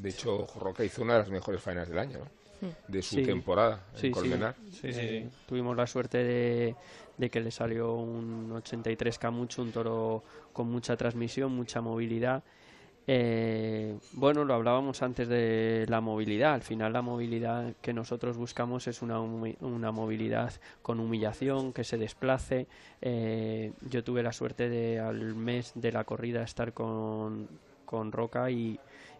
De hecho, Roca hizo una de las mejores faenas del año, ¿no? De su Sí. temporada en Sí, sí. Colmenar. Sí. Tuvimos la suerte de, de que le salió un 83 Camucho, un toro con mucha transmisión, mucha movilidad. Eh, bueno, lo hablábamos antes de la movilidad. Al final la movilidad que nosotros buscamos es una, una movilidad con humillación, que se desplace. Eh, yo tuve la suerte de al mes de la corrida estar con, con Roca y,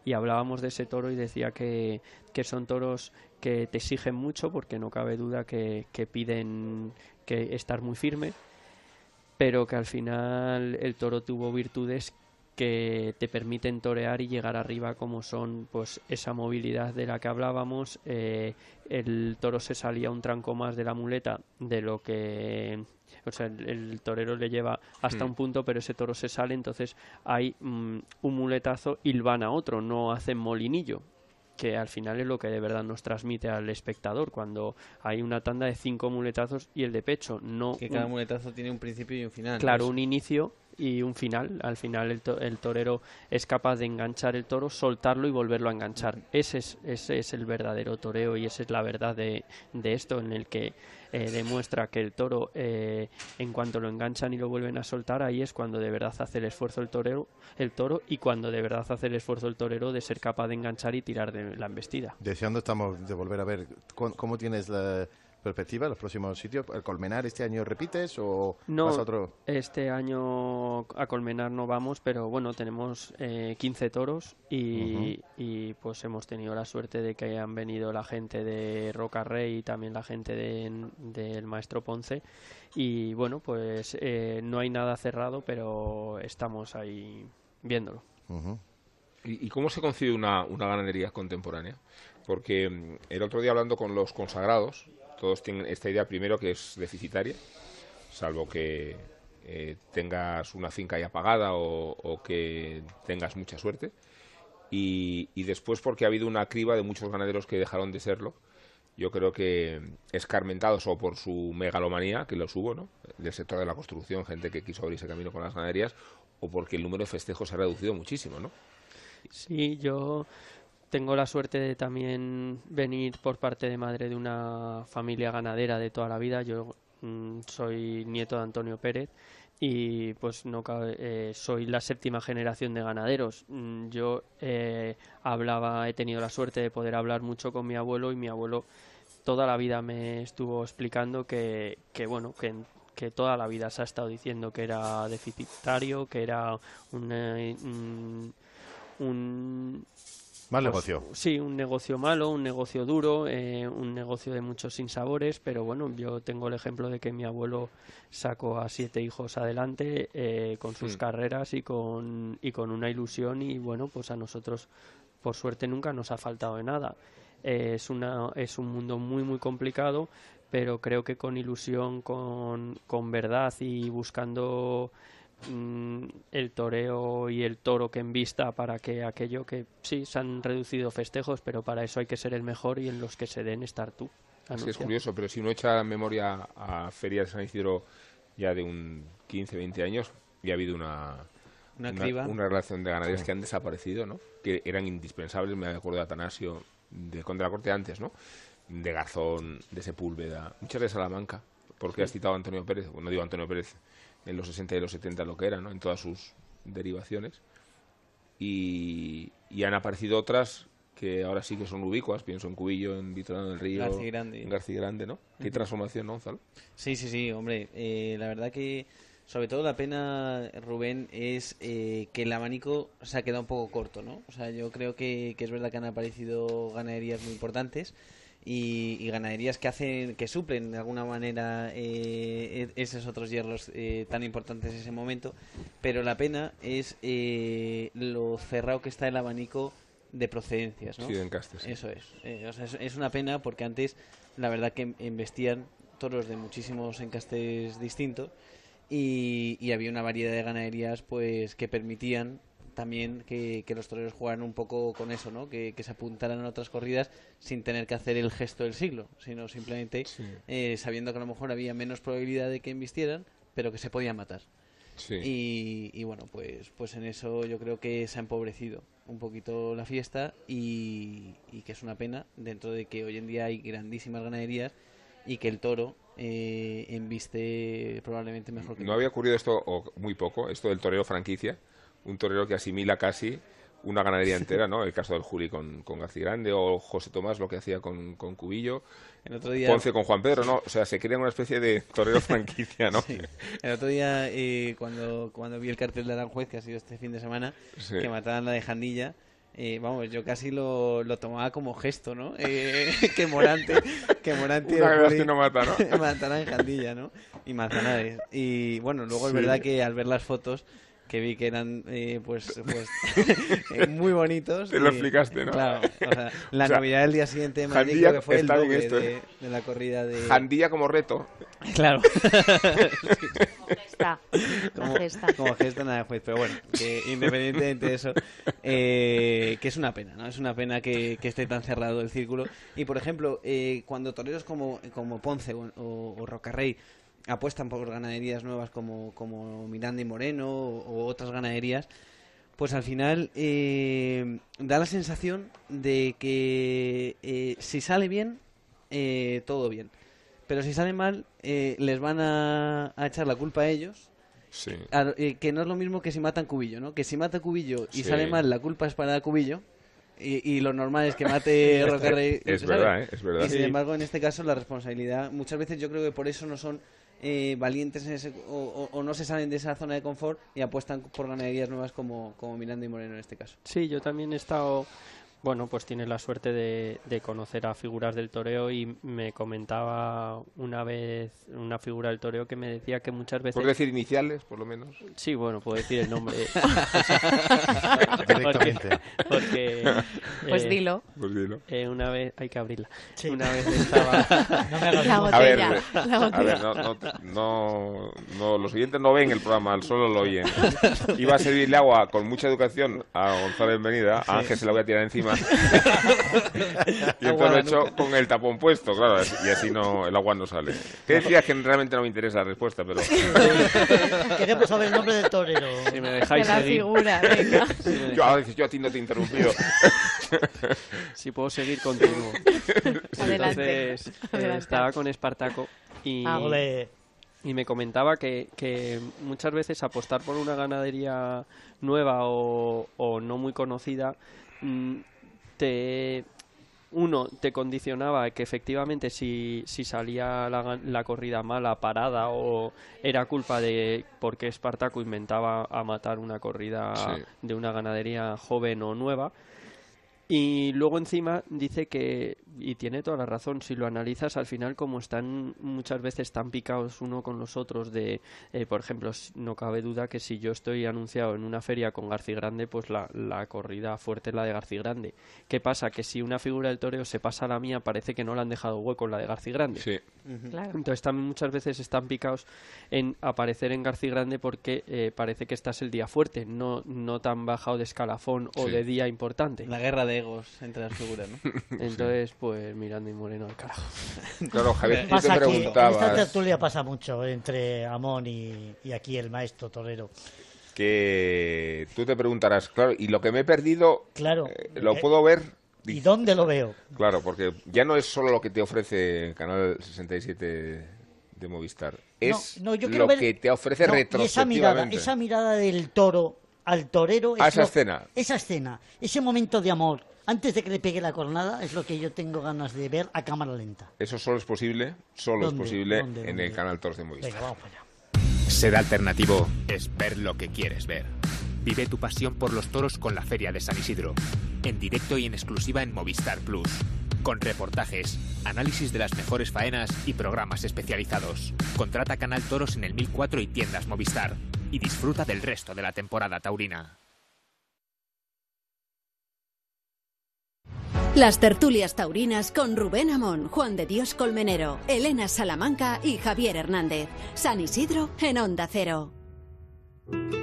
y hablábamos de ese toro y decía que, que son toros que te exigen mucho porque no cabe duda que, que piden que estar muy firme pero que al final el toro tuvo virtudes que te permiten torear y llegar arriba como son pues esa movilidad de la que hablábamos eh, el toro se salía un tranco más de la muleta de lo que o sea el, el torero le lleva hasta Mm. un punto pero ese toro se sale entonces hay mm, un muletazo y van a otro no hacen molinillo que al final es lo que de verdad nos transmite al espectador cuando hay una tanda de cinco muletazos y el de pecho no Que cada un- muletazo tiene un principio y un final. Claro, un inicio y un final. Al final el, to- el torero es capaz de enganchar el toro, soltarlo y volverlo a enganchar. Ese es, ese es el verdadero toreo y esa es la verdad de, de esto en el que eh, demuestra que el toro, eh, en cuanto lo enganchan y lo vuelven a soltar, ahí es cuando de verdad hace el esfuerzo el torero, el toro y cuando de verdad hace el esfuerzo el torero de ser capaz de enganchar y tirar de la embestida. Deseando estamos de volver a ver cu- cómo tienes la perspectiva, los próximos sitios. ¿El Colmenar este año repites o No, vas a otro? este año a Colmenar no vamos, pero bueno, tenemos eh, 15 toros y, y, pues hemos tenido la suerte de que han venido la gente de Roca Rey y también la gente de- del Maestro Ponce y bueno, pues eh, no hay nada cerrado, pero estamos ahí viéndolo. ¿Y, y cómo se concibe una, una ganadería contemporánea? Porque mm, el otro día hablando con los consagrados, todos tienen esta idea primero que es deficitaria, salvo que eh, tengas una finca ya pagada o, que tengas mucha suerte. Y, y después porque ha habido una criba de muchos ganaderos que dejaron de serlo. Yo creo que escarmentados o por su megalomanía, que los hubo, ¿no? Del sector de la construcción, gente que quiso abrirse camino con las ganaderías, o porque el número de festejos se ha reducido muchísimo, ¿no? Sí, yo tengo la suerte de también venir por parte de madre de una familia ganadera de toda la vida. Yo mm, soy nieto de Antonio Pérez y pues no cabe- eh, soy la séptima generación de ganaderos. Mm, Yo eh, hablaba, he tenido la suerte de poder hablar mucho con mi abuelo y mi abuelo toda la vida me estuvo explicando que, que bueno, que, que toda la vida se ha estado diciendo que era deficitario, que era un, eh, un- Mal pues, negocio. Sí, un negocio malo, un negocio duro, eh, un negocio de muchos sinsabores, pero bueno, yo tengo el ejemplo de que mi abuelo sacó a siete hijos adelante eh, con sus Mm. carreras y con, y con una ilusión y bueno, pues a nosotros por suerte nunca nos ha faltado de nada. Eh, es, una, es un mundo muy muy complicado, pero creo que con ilusión, con, con verdad y buscando mm, el toreo y el toro que en vista para que aquello que sí se han reducido festejos, pero para eso hay que ser el mejor y en los que se den estar tú. Es que es anunciando. curioso, pero si uno echa memoria a ferias de San Isidro ya de un 15, 20 años, ya ha habido una, Una criba. una relación de ganaderos que han desaparecido, ¿no? Que eran indispensables, me acuerdo de Atanasio, de Conde de la Corte antes, ¿no? De Garzón, de Sepúlveda, muchas de Salamanca, porque has citado a Antonio Pérez, bueno, no digo Antonio Pérez, en los 60 y los 70 lo que era, ¿no? En todas sus derivaciones. Y, y han aparecido otras que ahora sí que son ubicuas, pienso en Cubillo, en Vitorano del Río, Garcigrande. en Garcigrande, ¿no? Qué transformación, ¿no, Gonzalo? Sí, sí, sí, hombre, eh, la verdad que sobre todo la pena, Rubén, es eh, que el abanico se ha quedado un poco corto, ¿no? O sea, yo creo que, que es verdad que han aparecido ganaderías muy importantes y, y ganaderías que hacen que suplen de alguna manera eh, e- esos otros hierros eh, tan importantes en ese momento pero la pena es eh, lo cerrado que está el abanico de procedencias ¿no? Sí, de encastes, sí. eso es Eh, o sea, es, es una pena porque antes la verdad que investían toros de muchísimos encastes distintos y, y había una variedad de ganaderías pues que permitían también que, que los toreros jugaran un poco con eso, ¿no? Que, que se apuntaran a otras corridas sin tener que hacer el gesto del siglo, sino simplemente eh, sabiendo que a lo mejor había menos probabilidad de que embistieran, pero que se podían matar. Sí. Y, y bueno, pues, pues en eso yo creo que se ha empobrecido un poquito la fiesta y, y que es una pena dentro de que hoy en día hay grandísimas ganaderías y que el toro eh, embiste probablemente mejor que No había ocurrido esto, o muy poco, esto del torero franquicia, un torero que asimila casi una ganadería entera, ¿no? El caso del Juli con, con García Grande o José Tomás lo que hacía con, con Cubillo, El otro día- Ponce con Juan Pedro, ¿no? O sea, se crea una especie de torero franquicia, ¿no? Sí. El otro día, eh, cuando, cuando vi el cartel de Aranjuez, que ha sido este fin de semana, Sí. que mataban la de Jandilla, eh, vamos, yo casi lo, lo tomaba como gesto, ¿no? Eh, que Morante, que Morante Una que no mata, ¿no? matara en Jandilla, ¿no? Y Manzanares. Y bueno, luego es verdad que al ver las fotos que vi que eran eh, pues, pues eh, muy bonitos. Te lo explicaste, ¿no? Claro, o sea, la O sea, novedad del día siguiente de Madrid creo que fue el doble esto, de, ¿eh? de la corrida de... Jandilla como reto. Claro. Gesta, como, gesta. como gesta nada de juez, pero bueno, que independientemente de eso, eh, que es una pena, ¿no? Es una pena que, que esté tan cerrado el círculo. Y por ejemplo, eh, cuando toreros como, como Ponce o, o, o Rocarrey apuestan por ganaderías nuevas como, como Miranda y Moreno o, o otras ganaderías, pues al final eh, da la sensación de que eh, si sale bien, eh, todo bien. Pero si sale mal, eh, les van a, a echar la culpa a ellos. Sí. A- eh, que no es lo mismo que si matan Cubillo, ¿no? Que si mata Cubillo y Sí. sale mal, la culpa es para Cubillo. Y, y lo normal es que mate Rocarrey. Es verdad, ¿eh? Es verdad. Y sin embargo, en este caso, la responsabilidad, muchas veces yo creo que por eso no son eh, valientes en ese- o, o- no se salen de esa zona de confort y apuestan por ganaderías nuevas como, como Miranda y Moreno en este caso. Sí, yo también he estado, bueno, pues tiene la suerte de, de conocer a figuras del toreo y me comentaba una vez una figura del toreo que me decía que muchas veces... ¿Puedes decir iniciales, por lo menos? Sí, bueno, puedo decir el nombre. Directamente. Porque, Pues eh, dilo. Pues dilo. eh, una vez, hay que abrirla. Sí. Una vez estaba... No me La mucho. A ver, botella, la a botella. ver, no, no, no, no, los oyentes no ven el programa, solo lo oyen. Iba a servirle agua con mucha educación a Gonzalo Bienvenida, a Ángel se la voy a tirar encima. y entonces lo he hecho con el tapón puesto, claro, y así no, el agua no sale. ¿Qué decías que realmente no me interesa la respuesta, pero... Queremos saber el nombre del torero. Si me De dejáis la seguir, figura, venga. Yo, ahora dices, yo a ti no te he interrumpido. si puedo seguir contigo. Adelante. Entonces, eh, estaba con Espartaco y... Ah. Y me comentaba que, que muchas veces apostar por una ganadería nueva o, o no muy conocida mm, te uno te condicionaba que efectivamente si, si salía la, la corrida mala, parada o era culpa de porque Espartaco inventaba a matar una corrida Sí. de una ganadería joven o nueva. Y luego encima dice que, y tiene toda la razón, si lo analizas al final como están muchas veces tan picados uno con los otros de, eh, por ejemplo, no cabe duda que si yo estoy anunciado en una feria con Garci Grande, pues la, la corrida fuerte es la de Garci Grande. ¿Qué pasa? Que si una figura del toreo se pasa a la mía, parece que no le han dejado hueco en la de Garci Grande. Sí. Claro. Entonces también muchas veces están picados en aparecer en García Grande porque eh, parece que estás el día fuerte, no, no tan bajado de escalafón o Sí. de día importante. La guerra de egos entre las figuras, ¿no? Entonces, pues Miranda y Moreno al carajo. Claro, Javier, tú te Pasa que en esta preguntabas tertulia pasa mucho entre Amón y, y aquí el maestro torero. que tú te preguntarás, claro, y lo que me he perdido, Claro. eh, ¿lo Eh, puedo ver? ¿Y dónde lo veo? Claro, porque ya no es solo lo que te ofrece Canal 67 de Movistar, es no, yo quiero lo ver- que te ofrece No, y esa mirada, retrospectivamente. esa mirada del toro al torero. A es esa lo- escena. Esa escena, ese momento de amor, antes de que le pegue la cornada, es lo que yo tengo ganas de ver a cámara lenta. Eso solo es posible, solo es posible ¿Dónde? en ¿Dónde? el Canal Toros de Movistar. Venga, vamos para allá. Ser alternativo es ver lo que quieres ver. Vive tu pasión por los toros con la Feria de San Isidro. En directo y en exclusiva en Movistar Plus. con reportajes, análisis de las mejores faenas y programas especializados. Contrata Canal Toros en el 1004 y tiendas Movistar y disfruta del resto de la temporada taurina. Las tertulias taurinas con Rubén Amón, Juan de Dios Colmenero, Elena Salamanca y Javier Hernández. San Isidro en Onda Cero.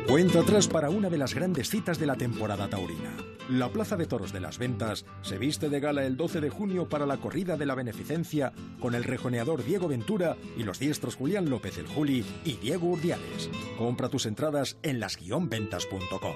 Cuenta atrás para una de las grandes citas de la temporada taurina. La Plaza de Toros de las Ventas se viste de gala el 12 de junio para la corrida de la beneficencia con el rejoneador Diego Ventura y los diestros Julián López el Juli y Diego Urdiales. Compra tus entradas en las-ventas.com.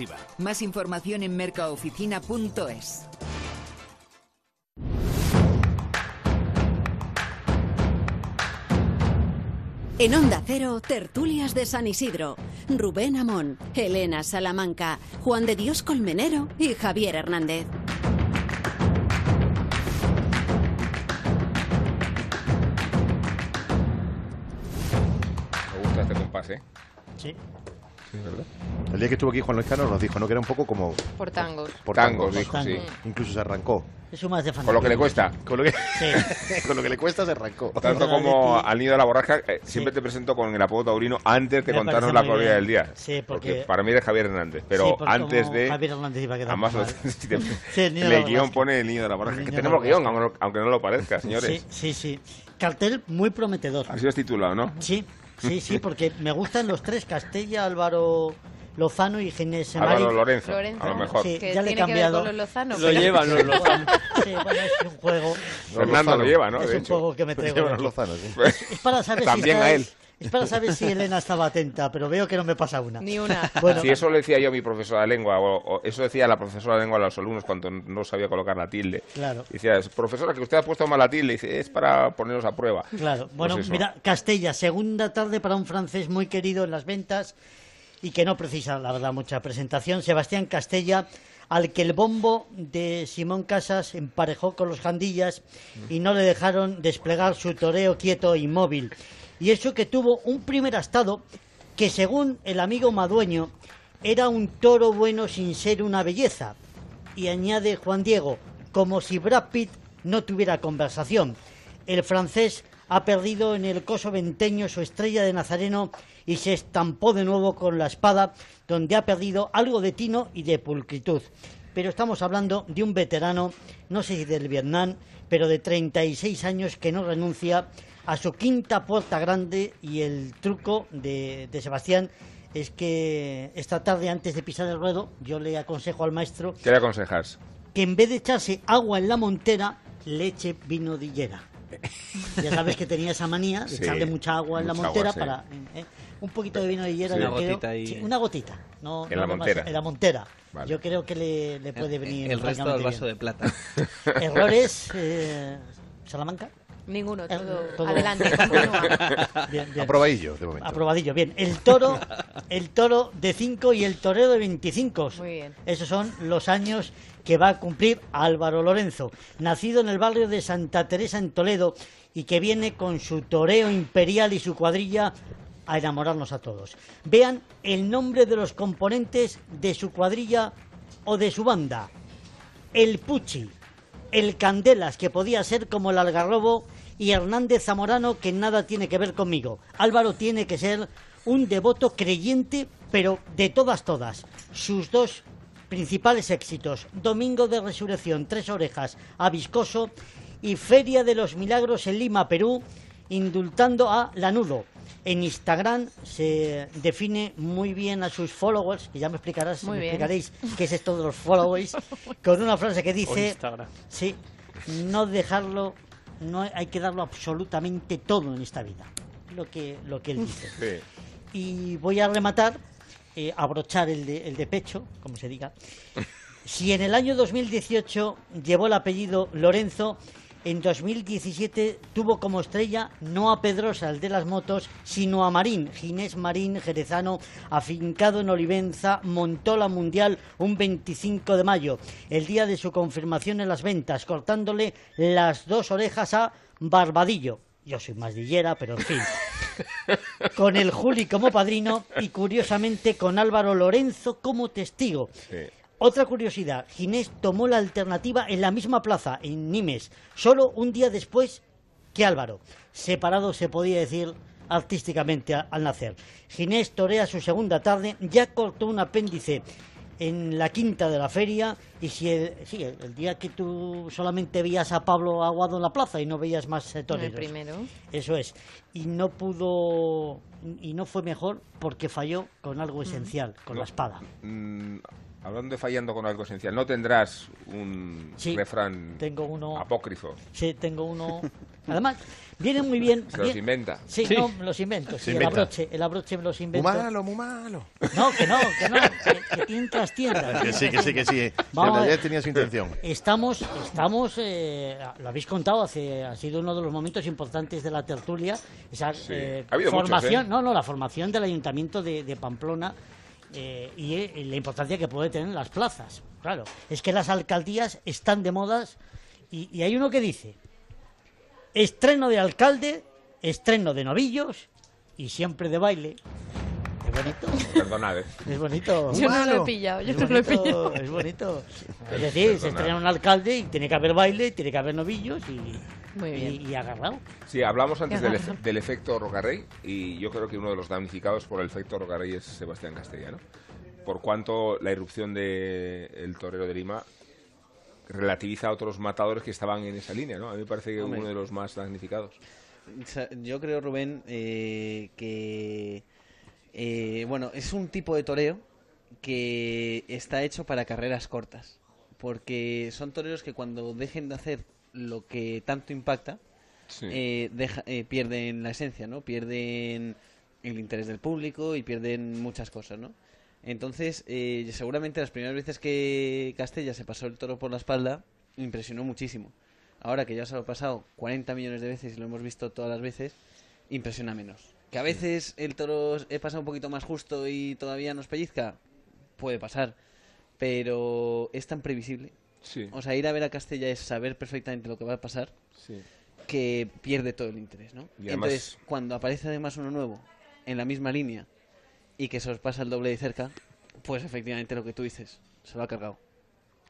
Más información en mercaoficina.es. En Onda Cero, tertulias de San Isidro. Rubén Amón, Elena Salamanca, Juan de Dios Colmenero y Javier Hernández. Me gusta este compás, ¿eh? Sí. Sí, ¿verdad? El día que estuvo aquí Juan Luis Cano nos dijo, ¿no? Que era un poco como... Por tangos. Por Tangos, tangos. dijo, sí. Incluso se arrancó. Es un más de fantasía. Con lo que le cuesta. Con lo que, Sí. con lo que le cuesta se arrancó. Tanto como al nido de la borraja, eh, siempre te presento con el apodo taurino antes de Me contarnos la corrida del día. Sí, porque- para mí eres Javier Hernández, pero Sí, porque antes de... Javier Hernández iba a quedar Además, el nido en de el la guion pone el nido de la borraja. El Que tenemos guion, aunque no lo parezca, señores. Sí, sí, sí. Cartel muy prometedor. Así es titulado, ¿no? Sí, sí, sí, porque me gustan los tres, Castella, Álvaro Lozano y Ginés Álvaro Lorenzo, Lorenzo, a lo mejor. Sí, ya le he tiene que ver cambiado. con los Lozano. Lo llevan los Lozano. Sí, bueno, es un juego. Fernando lo lleva, ¿no? es De un hecho. juego que me traigo. Lozano, sí. Es para saber También si a él. Es para saber si Elena estaba atenta, pero veo que no me pasa una. Ni una. Bueno, Si eso le decía yo a mi profesora de lengua, o, o eso decía la profesora de lengua a los alumnos cuando no sabía colocar la tilde. Claro. Decía, profesora, que usted ha puesto mal la tilde. Dice, es para ponernos a prueba. Claro, bueno, Pues eso. mira, Castella, segunda tarde para un francés muy querido en las ventas y que no precisa, la verdad, mucha presentación. Sebastián Castella, al que el bombo de Simón Casas emparejó con los jandillas y no le dejaron desplegar su toreo quieto e inmóvil. Y eso que tuvo un primer astado que, según el amigo Madueño, era un toro bueno sin ser una belleza. Y añade Juan Diego, como si Brad Pitt no tuviera conversación. El francés ha perdido en el coso venteño su estrella de Nazareno y se estampó de nuevo con la espada, donde ha perdido algo de tino y de pulcritud. Pero estamos hablando de un veterano, no sé si del Vietnam, pero de 36 años que no renuncia a su quinta puerta grande y el truco de, de Sebastián es que esta tarde antes de pisar el ruedo yo le aconsejo al maestro ¿Qué le aconsejas? que en vez de echarse agua en la montera, le eche vino de higuera. Ya sabes que tenía esa manía de Sí, echarle mucha agua en la montera agua, sí. para... eh, un poquito de vino de higuera. Sí. yo Una creo- gotita y- sí, una gotita. No, En no la montera. En la montera. Vale. Yo creo que le, le puede venir El resto francamente vaso bien. de plata. Errores, eh, Salamanca. Ninguno, Eh, todo. todo- Adelante, continúa. Bien, bien. Aprobadillo, de momento. Aprobadillo, bien. El toro, el toro de 5 y el torero de 25. Muy bien. Esos son los años que va a cumplir Álvaro Lorenzo, nacido en el barrio de Santa Teresa en Toledo y que viene con su toreo imperial y su cuadrilla a enamorarnos a todos. Vean el nombre de los componentes de su cuadrilla o de su banda. El Puchi, el Candelas, que podía ser como el Algarrobo, y Hernández Zamorano, que nada tiene que ver conmigo. Álvaro tiene que ser un devoto creyente, pero de todas, todas. Sus dos principales éxitos, Domingo de Resurrección, Tres Orejas, a Viscoso y Feria de los Milagros en Lima, Perú, indultando a Lanudo. En Instagram se define muy bien a sus followers, que ya me explicarás, Muy me bien. explicaréis qué es esto de los followers, con una frase que dice, sí, no dejarlo, no hay que darlo absolutamente todo en esta vida, lo que, lo que él dice. Y voy a rematar, eh, abrochar el de, el de pecho, como se diga. Si en el año 2018 llevó el apellido Lorenzo, en 2017 tuvo como estrella no a Pedrosa, el de las motos, sino a Marín, Ginés Marín Jerezano, afincado en Olivenza, montó la Mundial un 25 de mayo, el día de su confirmación en las ventas, cortándole las dos orejas a Barbadillo. Yo soy más dillera, pero en fin con el Juli como padrino y curiosamente con Álvaro Lorenzo como testigo. Otra curiosidad, Ginés tomó la alternativa en la misma plaza, en Nimes, solo un día después que Álvaro. Separado se podía decir artísticamente al nacer. Ginés torea su segunda tarde, ya cortó un apéndice en la quinta de la feria y si el, sí, el, el día que tú solamente veías a Pablo Aguado en la plaza y no veías más eh, toreros. primero. Eso es. Y no pudo y no fue mejor porque falló con algo esencial, con la espada. Hablando de fallando con algo esencial, ¿no tendrás un Sí, refrán tengo uno. apócrifo? Sí, tengo uno. Además, viene muy bien. Se los inventa. Sí, Sí. no, me los invento. El abroche, el abroche me los Muy invento. malo, muy malo. No, que no, que no, que, que tienen trastienda. Que sí, que sí, que sí. Vamos a realidad ver. tenía su intención. Estamos, estamos, eh, lo habéis contado, hace, ha sido uno de los momentos importantes de la tertulia, esa Sí. eh, Ha habido muchos, formación, ¿eh? no, no, la formación del ayuntamiento de, de Pamplona eh, y eh, la importancia que puede tener las plazas. Claro, es que las alcaldías están de modas y, y hay uno que dice, estreno de alcalde, estreno de novillos y siempre de baile. Es bonito. Perdonad, ¿eh? Es bonito. Yo no lo he pillado, yo es no lo he bonito, pillado. Es bonito. Es decir, se estrena un alcalde y tiene que haber baile, tiene que haber novillos y, Muy bien. y, y agarrado. Sí, hablamos antes del, efe- del efecto Rocarrey y yo creo que uno de los damnificados por el efecto Rocarrey es Sebastián Castellano. Por cuanto la irrupción del torero de Lima relativiza a otros matadores que estaban en esa línea, ¿no? A mí me parece que Hombre. uno de los más damnificados. Yo creo, Rubén, eh, que eh, bueno, es un tipo de toreo que está hecho para carreras cortas, porque son toreros que cuando dejen de hacer lo que tanto impacta, Sí. eh, deja- eh, pierden la esencia, ¿no? Pierden el interés del público y pierden muchas cosas, ¿no? Entonces, eh, seguramente las primeras veces que Castella se pasó el toro por la espalda, impresionó muchísimo. Ahora que ya se lo ha pasado 40 millones de veces y lo hemos visto todas las veces, impresiona menos. Que a veces el toro he pasado un poquito más justo y todavía nos pellizca, puede pasar. Pero es tan previsible. Sí. O sea, ir a ver a Castella es saber perfectamente lo que va a pasar Sí. que pierde todo el interés, ¿no? Y además- Entonces, cuando aparece además uno nuevo en la misma línea y que se os pasa el doble de cerca, pues efectivamente lo que tú dices, se lo ha cargado.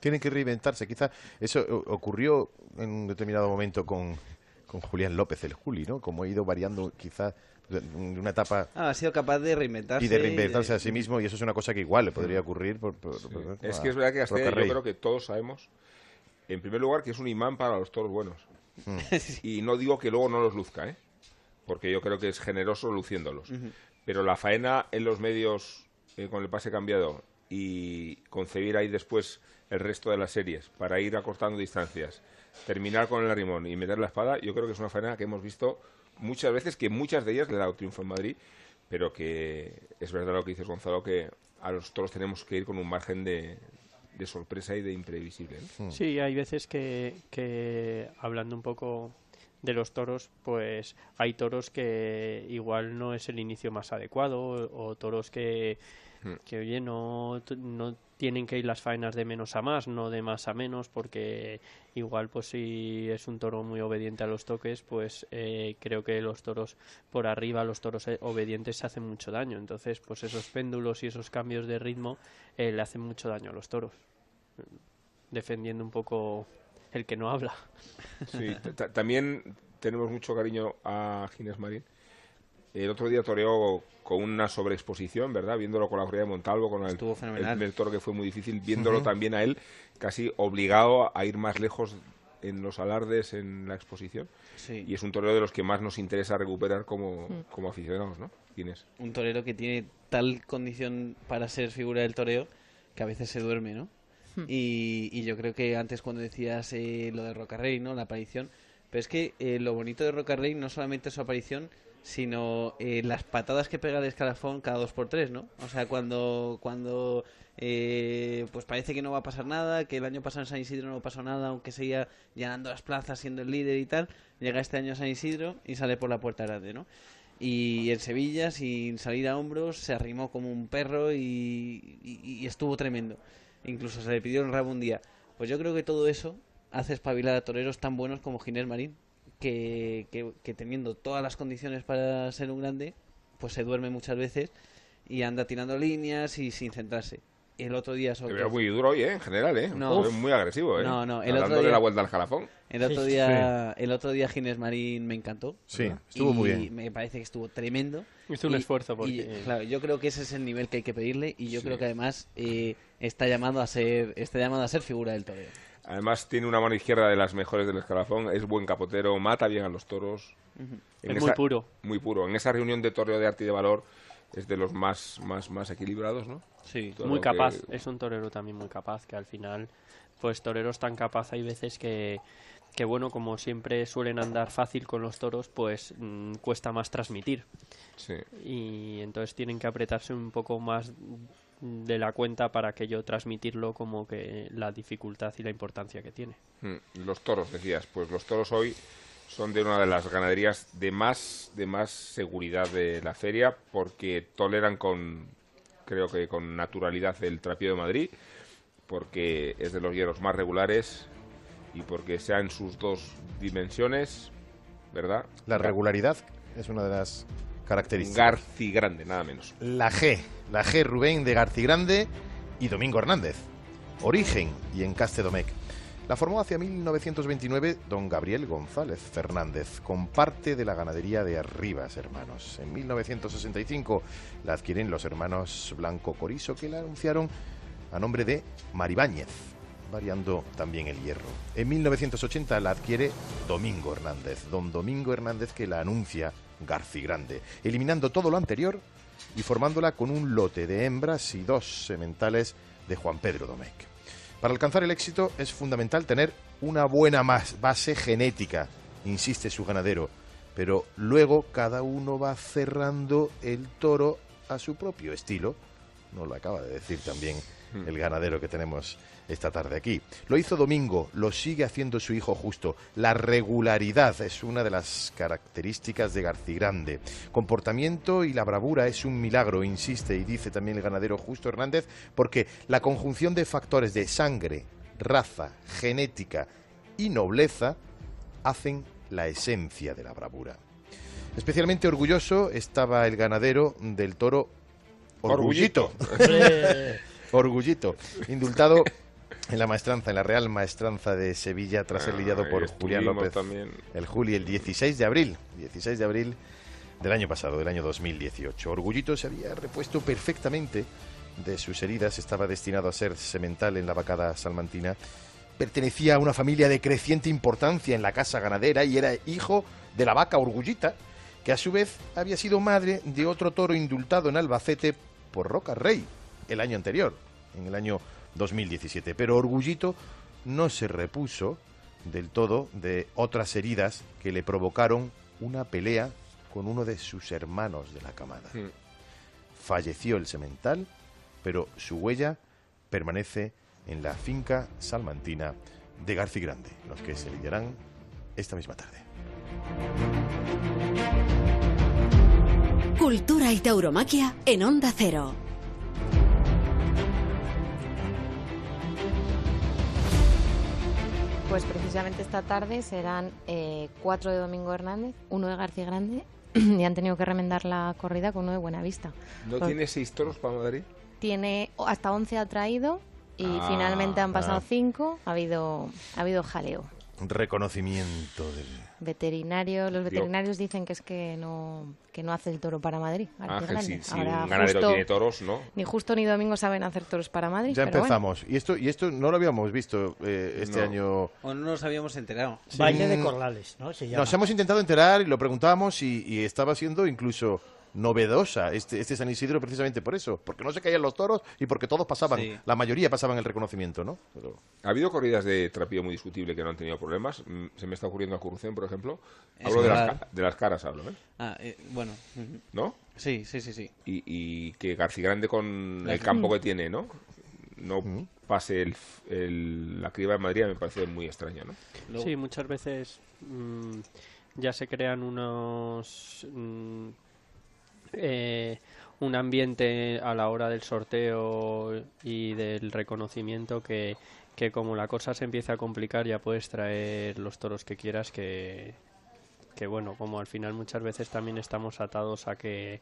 Tienen que reinventarse. Quizá eso ocurrió en un determinado momento con, con Julián López, el Juli, ¿no? Como ha ido variando quizá de de una etapa Ah, ha sido capaz de reinventarse. y de reinventarse de- a sí mismo y eso es una cosa que igual le podría ocurrir por, por- por- Es que es verdad que Castella, yo creo que todos sabemos, en primer lugar, que es un imán para los toros buenos. Mm. Y no digo que luego no los luzca, ¿eh? Porque yo creo que es generoso luciéndolos. Pero la faena en los medios eh, con el pase cambiado y concebir ahí después el resto de las series para ir acortando distancias, terminar con el arrimón y meter la espada, yo creo que es una faena que hemos visto muchas veces, que muchas de ellas le ha dado triunfo en Madrid, pero que es verdad lo que dices Gonzalo, que a los toros tenemos que ir con un margen de, de sorpresa y de imprevisible. ¿no? Sí, hay veces que, que hablando un poco de los toros, pues hay toros que igual no es el inicio más adecuado o, o toros que, Hmm. Que oye, no, no tienen que ir las faenas de menos a más, no de más a menos, porque igual pues si es un toro muy obediente a los toques, pues eh, creo que los toros por arriba, los toros eh, obedientes se hacen mucho daño. Entonces, pues esos péndulos y esos cambios de ritmo eh, le hacen mucho daño a los toros. Defendiendo un poco el que no habla. Sí, ta- ta- también tenemos mucho cariño a Ginés Marín. El otro día toreó con una sobreexposición, ¿verdad? Viéndolo con la corrida de Montalvo, con el, el primer toro que fue muy difícil, viéndolo también a él casi obligado a ir más lejos en los alardes, en la exposición. Sí. Y es un torero de los que más nos interesa recuperar como, Mm. como aficionados, ¿no? Ginés. un torero que tiene tal condición para ser figura del toreo que a veces se duerme, ¿no? Hmm. Y, y yo creo que antes cuando decías eh, lo de Rocarrey, ¿no? La aparición, pero es que eh, lo bonito de Rocarrey no solamente es su aparición, sino eh, las patadas que pega de escalafón cada dos por tres, ¿no? O sea, cuando cuando eh, pues parece que no va a pasar nada, que el año pasado en San Isidro no pasó nada, aunque seguía llenando las plazas, siendo el líder y tal, llega este año a San Isidro y sale por la puerta grande, ¿no? Y en Sevilla, sin salir a hombros, se arrimó como un perro y, estuvo tremendo. Incluso se le pidió el rabo un día. Pues yo creo que todo eso hace espabilar a toreros tan buenos como Ginés Marín, que, que, que teniendo todas las condiciones para ser un grande, pues se duerme muchas veces y anda tirando líneas y sin centrarse. El otro día sobre muy duro hoy, ¿eh? En general, ¿eh? No. Muy agresivo, ¿eh? No, no, el Dándole otro día, la vuelta al jalafón. El otro Sí, día, el otro día Ginés Marín me encantó. Sí, ¿verdad? estuvo muy Y bien. Me parece que estuvo tremendo. Hizo un Y- esfuerzo y, claro, yo creo que ese es el nivel que hay que pedirle y yo Sí. creo que además eh, está llamado a ser, está llamado a ser figura del toreo. Además tiene una mano izquierda de las mejores del escalafón, es buen capotero, mata bien a los toros. Es muy puro. Muy puro. En esa reunión de toreo de arte y de valor es de los más, más, más equilibrados, ¿no? Sí. Todo muy capaz, que- es un torero también muy capaz, que al final, pues toreros tan capaz hay veces que, que bueno, como siempre suelen andar fácil con los toros, pues mm, cuesta más transmitir. Sí. Y entonces tienen que apretarse un poco más de la cuenta para que yo transmitirlo como que la dificultad y la importancia que tiene. Mm, Los toros, decías. Pues los toros hoy son de una de las ganaderías de más, de más seguridad de la feria porque toleran con, creo que con naturalidad el trapío de Madrid, porque es de los hierros más regulares y porque sea en sus dos dimensiones, ¿verdad? La regularidad es una de las características. Garci Grande, nada menos. La G, la G Rubén de Garcigrande y Domingo Hernández. Origen y Encaste Domecq. La formó hacia 1929 don Gabriel González Fernández, con parte de la ganadería de Arribas, hermanos. En 1965 la adquieren los hermanos Blanco Corizo, que la anunciaron a nombre de Maribáñez, variando también el hierro. En 1980 la adquiere Domingo Hernández, don Domingo Hernández que la anuncia Garcigrande, eliminando todo lo anterior y formándola con un lote de hembras y dos sementales de Juan Pedro Domecq. Para alcanzar el éxito es fundamental tener una buena base genética, insiste su ganadero, pero luego cada uno va cerrando el toro a su propio estilo. No lo acaba de decir también el ganadero que tenemos esta tarde aquí. Lo hizo Domingo, lo sigue haciendo su hijo justo. La regularidad es una de las características de Garcigrande. Comportamiento y la bravura es un milagro, insiste y dice también el ganadero Justo Hernández, porque la conjunción de factores de sangre, raza, genética y nobleza hacen la esencia de la bravura. Especialmente orgulloso estaba el ganadero del toro Orgullito. Orgullito. Orgullito. Indultado en la maestranza, en la Real Maestranza de Sevilla, tras ser Ah, lidiado por Julián López. también. El Juli, el 16 de abril. 16 de abril del año pasado, del año 2018. Orgullito se había repuesto perfectamente de sus heridas, estaba destinado a ser semental en la vacada salmantina. Pertenecía a una familia de creciente importancia en la casa ganadera y era hijo de la vaca Orgullita, que a su vez había sido madre de otro toro indultado en Albacete por Roca Rey el año anterior, en el año 2017. Pero Orgullito no se repuso del todo de otras heridas que le provocaron una pelea con uno de sus hermanos de la camada. Falleció el semental, pero su huella permanece en la finca salmantina de Garcigrande, los que se lidiarán esta misma tarde. Cultura y tauromaquia en Onda Cero. Pues precisamente esta tarde serán eh, cuatro de Domingo Hernández, uno de García Grande y han tenido que remendar la corrida con uno de Buenavista. ¿No Por- tiene seis toros para Madrid? Tiene hasta 11 ha traído y Ah, finalmente han pasado ah. 5. Ha habido, ha habido jaleo. Un reconocimiento del... Veterinario, los veterinarios dicen que es que no, que no hace el toro para Madrid. Ángel, Grande. si, si Ahora un ganadero justo- tiene toros, ¿no? Ni justo ni domingo saben hacer toros para Madrid. Ya pero bueno. empezamos. Y esto y esto no lo habíamos visto eh, este No. año. O no nos habíamos enterado. Baile de corrales, ¿no? Se llama. Nos hemos intentado enterar y lo preguntábamos y, y estaba siendo incluso novedosa este, este San Isidro precisamente por eso, porque no se caían los toros y porque todos pasaban, Sí. la mayoría pasaban el reconocimiento, ¿no? Pero- Ha habido corridas de trapío muy discutible que no han tenido problemas. Mm, Se me está ocurriendo a Corrucén, por ejemplo. Es Hablo de las, de las caras, hablo, ¿eh? Ah, eh, bueno. ¿No? Sí, sí, sí, sí. Y, y que García Grande con La- el campo que tiene, ¿no? No pase el, el- la criba de Madrid me parece muy extraño, ¿no? Sí, muchas veces mm, ya se crean unos... mm, eh, un ambiente a la hora del sorteo y del reconocimiento que, que como la cosa se empieza a complicar ya puedes traer los toros que quieras que, que bueno, como al final muchas veces también estamos atados a que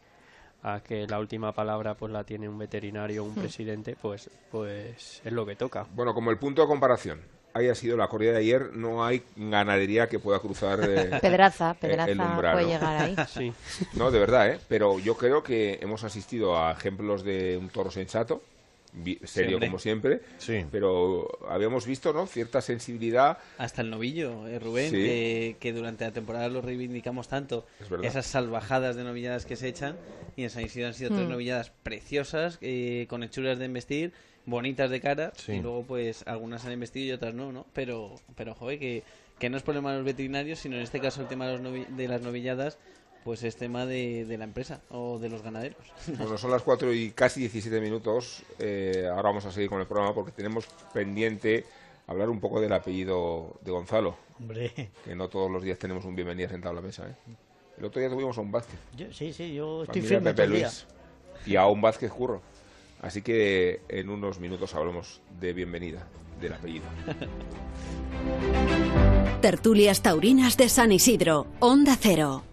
a que la última palabra pues la tiene un veterinario o un Hmm. presidente, pues pues es lo que toca. Bueno, como el punto de comparación haya sido la corrida de ayer, no hay ganadería que pueda cruzar eh, Pedraza, eh, Pedraza el umbral, puede ¿no? llegar ahí. Sí. No, de verdad, ¿eh? Pero yo creo que hemos asistido a ejemplos de un toro sensato, serio como siempre, Sí. pero habíamos visto, ¿no? Cierta sensibilidad. Hasta el novillo, eh, Rubén, Sí. que, que durante la temporada lo reivindicamos tanto. Es verdad. Esas salvajadas de novilladas que se echan. Y en San Isidro han sido tres Mm. novilladas preciosas, eh, con hechuras de embestir, bonitas de cara. Sí. Y luego, pues, algunas han embestido y otras no, ¿no? Pero, pero joder, que, que no es problema de los veterinarios, sino en este caso el tema de, los novi- de las novilladas, pues es tema de, de la empresa o de los ganaderos. Bueno, son las 4 y casi 17 minutos. eh, ahora vamos a seguir con el programa porque tenemos pendiente hablar un poco del apellido de Gonzalo. Hombre. Que no todos los días tenemos un bienvenido sentado a la mesa, ¿eh? El otro día tuvimos a un Vázquez. Yo- sí, sí, yo estoy firme Pepe. Luis. Y a un Vázquez Curro. Así que en unos minutos hablamos de bienvenida, del apellido. Tertulias taurinas de San Isidro. Onda Cero.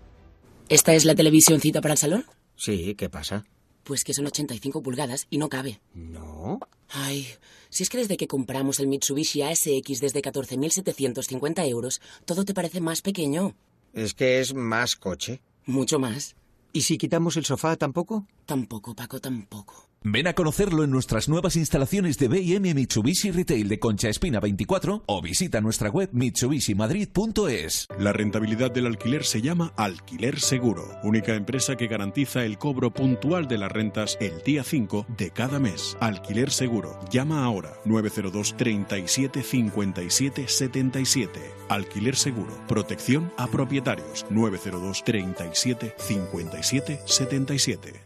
¿Esta es la televisioncita para el salón? Sí, ¿qué pasa? Pues que son 85 pulgadas y no cabe. No. Ay, si es que desde que compramos el Mitsubishi ASX desde 14.750 euros, todo te parece más pequeño. Es que es más coche. Mucho más. ¿Y si quitamos el sofá tampoco? Tampoco, Paco, tampoco. Ven a conocerlo en nuestras nuevas instalaciones de B&M Mitsubishi Retail de Concha Espina 24 o visita nuestra web mitsubishimadrid.es. La rentabilidad del alquiler se llama Alquiler Seguro, única empresa que garantiza el cobro puntual de las rentas el día 5 de cada mes. Alquiler Seguro. Llama ahora 902 37 57 77. Alquiler Seguro. Protección a propietarios 902 37 57 77.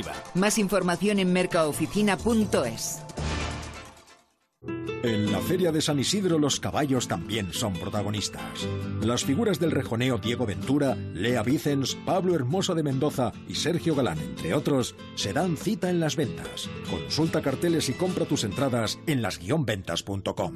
Más información en mercaoficina.es. En la Feria de San Isidro los caballos también son protagonistas. Las figuras del rejoneo Diego Ventura, Lea Vicens, Pablo Hermoso de Mendoza y Sergio Galán, entre otros, se dan cita en las ventas. Consulta carteles y compra tus entradas en las-ventas.com.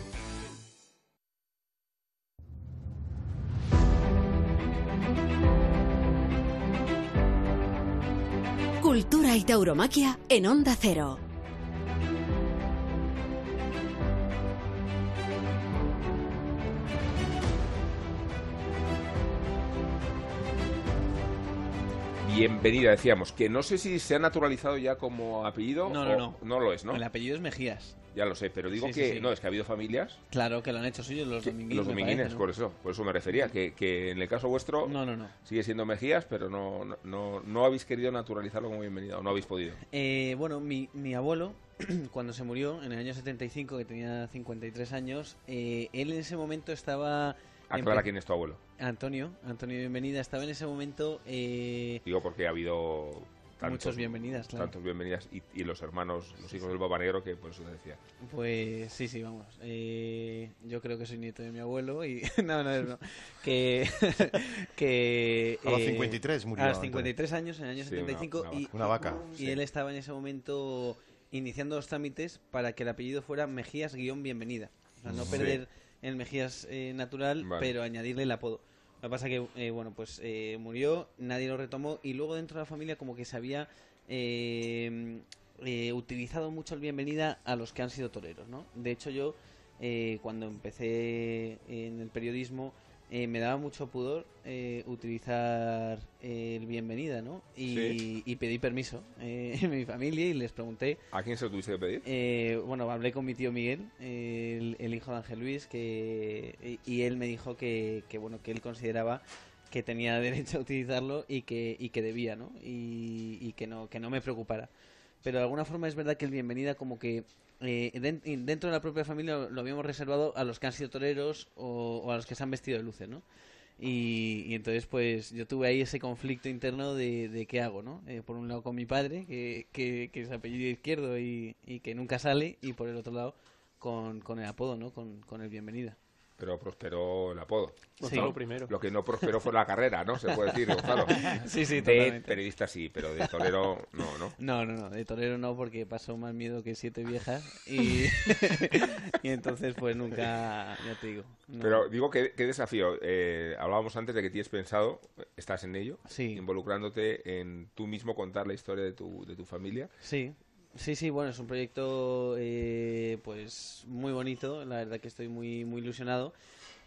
Cultura y tauromaquia en Onda Cero. Bienvenida, decíamos, que no sé si se ha naturalizado ya como apellido No, o no, no. no lo es, ¿no? El apellido es Mejías. Ya lo sé, pero digo Sí, que sí. no, es que ha habido familias Claro, que lo han hecho suyos los dominguines. los dominguines, parece, ¿no? por eso, por eso me refería, que, que en el caso vuestro No, no, no. sigue siendo Mejías, pero no, no, no, no habéis querido naturalizarlo como bienvenida, o no habéis podido. Eh, bueno, mi, mi abuelo, cuando se murió en el año 75, que tenía 53 años, eh, él en ese momento estaba... Aclara quién es tu abuelo. Antonio, Antonio Bienvenida, estaba en ese momento... eh, Digo porque ha habido tantos, Muchos bienvenidas, claro. tantos bienvenidas y, y los hermanos, los hijos del Papa Negro, que por eso te decía. Pues sí, sí, vamos. Eh, yo creo que soy nieto de mi abuelo y... no, no, no. Que... que A los eh, 53 murió A los Antonio. 53 años, en el año Sí, una- 75. una y, vaca. Una vaca, Y sí. él estaba en ese momento iniciando los trámites para que el apellido fuera Mejías-Bienvenida. O sea, no Sí. perder el Mejías eh, natural, Vale. pero añadirle el apodo. Lo que pasa que, eh, bueno, pues eh, murió, nadie lo retomó y luego dentro de la familia como que se había eh, eh, utilizado mucho el bienvenida a los que han sido toreros, ¿no? De hecho yo, eh, cuando empecé en el periodismo, eh, me daba mucho pudor eh, utilizar el bienvenida, ¿no? Y, Sí. y pedí permiso eh, en mi familia y les pregunté ¿A quién se lo tuviste que pedir? eh, bueno, hablé con mi tío Miguel, eh, el, el hijo de Ángel Luis, que y, y él me dijo que, que, bueno que él consideraba que tenía derecho a utilizarlo y que y que debía, ¿no? Y, y que no que no me preocupara. Pero de alguna forma es verdad que el bienvenida como que eh, den- dentro de la propia familia lo, habíamos reservado a los que han sido toreros o, a los que se han vestido de luces, ¿no? Y, entonces pues yo tuve ahí ese conflicto interno de, qué hago, ¿no? Eh, por un lado con mi padre, que, es apellido izquierdo y, que nunca sale, y por el otro lado con, el apodo, ¿no? Con el bienvenida. Pero prosperó el apodo. Gonzalo ¿no? primero. Lo que no prosperó fue la carrera, ¿no? Se puede decir, Gonzalo. Sí, sí, De periodista sí, pero de torero no, ¿no? No, no, no, de torero no, porque pasó más miedo que siete viejas y, y entonces pues nunca, ya te digo. no. Pero digo, ¿qué, qué desafío? Eh, hablábamos antes de que tienes pensado, estás en ello, involucrándote en tú mismo contar la historia de tu, de tu familia. Sí, sí, sí, bueno, es un proyecto eh, pues muy bonito, la verdad que estoy muy, muy ilusionado.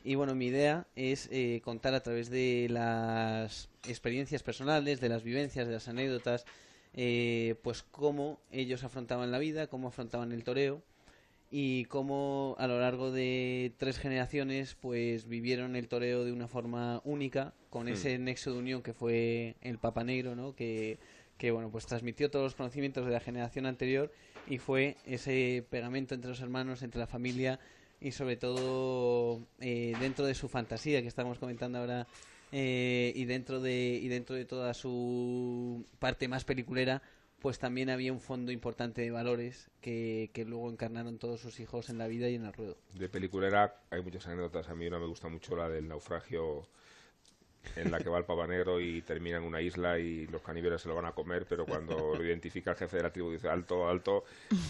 Y bueno, mi idea es eh, contar a través de las experiencias personales, de las vivencias, de las anécdotas, eh, pues cómo ellos afrontaban la vida, cómo afrontaban el toreo y cómo a lo largo de tres generaciones pues vivieron el toreo de una forma única con Hmm. ese nexo de unión que fue el Papa Negro, ¿no? Que, que bueno pues transmitió todos los conocimientos de la generación anterior y fue ese pegamento entre los hermanos, entre la familia y sobre todo eh, dentro de su fantasía que estamos comentando ahora eh, y dentro de y dentro de toda su parte más peliculera pues también había un fondo importante de valores que, que luego encarnaron todos sus hijos en la vida y en el ruedo. De peliculera hay muchas anécdotas. A mí una me gusta mucho la del naufragio en la que va el papa negro y termina en una isla y los caníbales se lo van a comer, pero cuando lo identifica el jefe de la tribu dice alto, alto,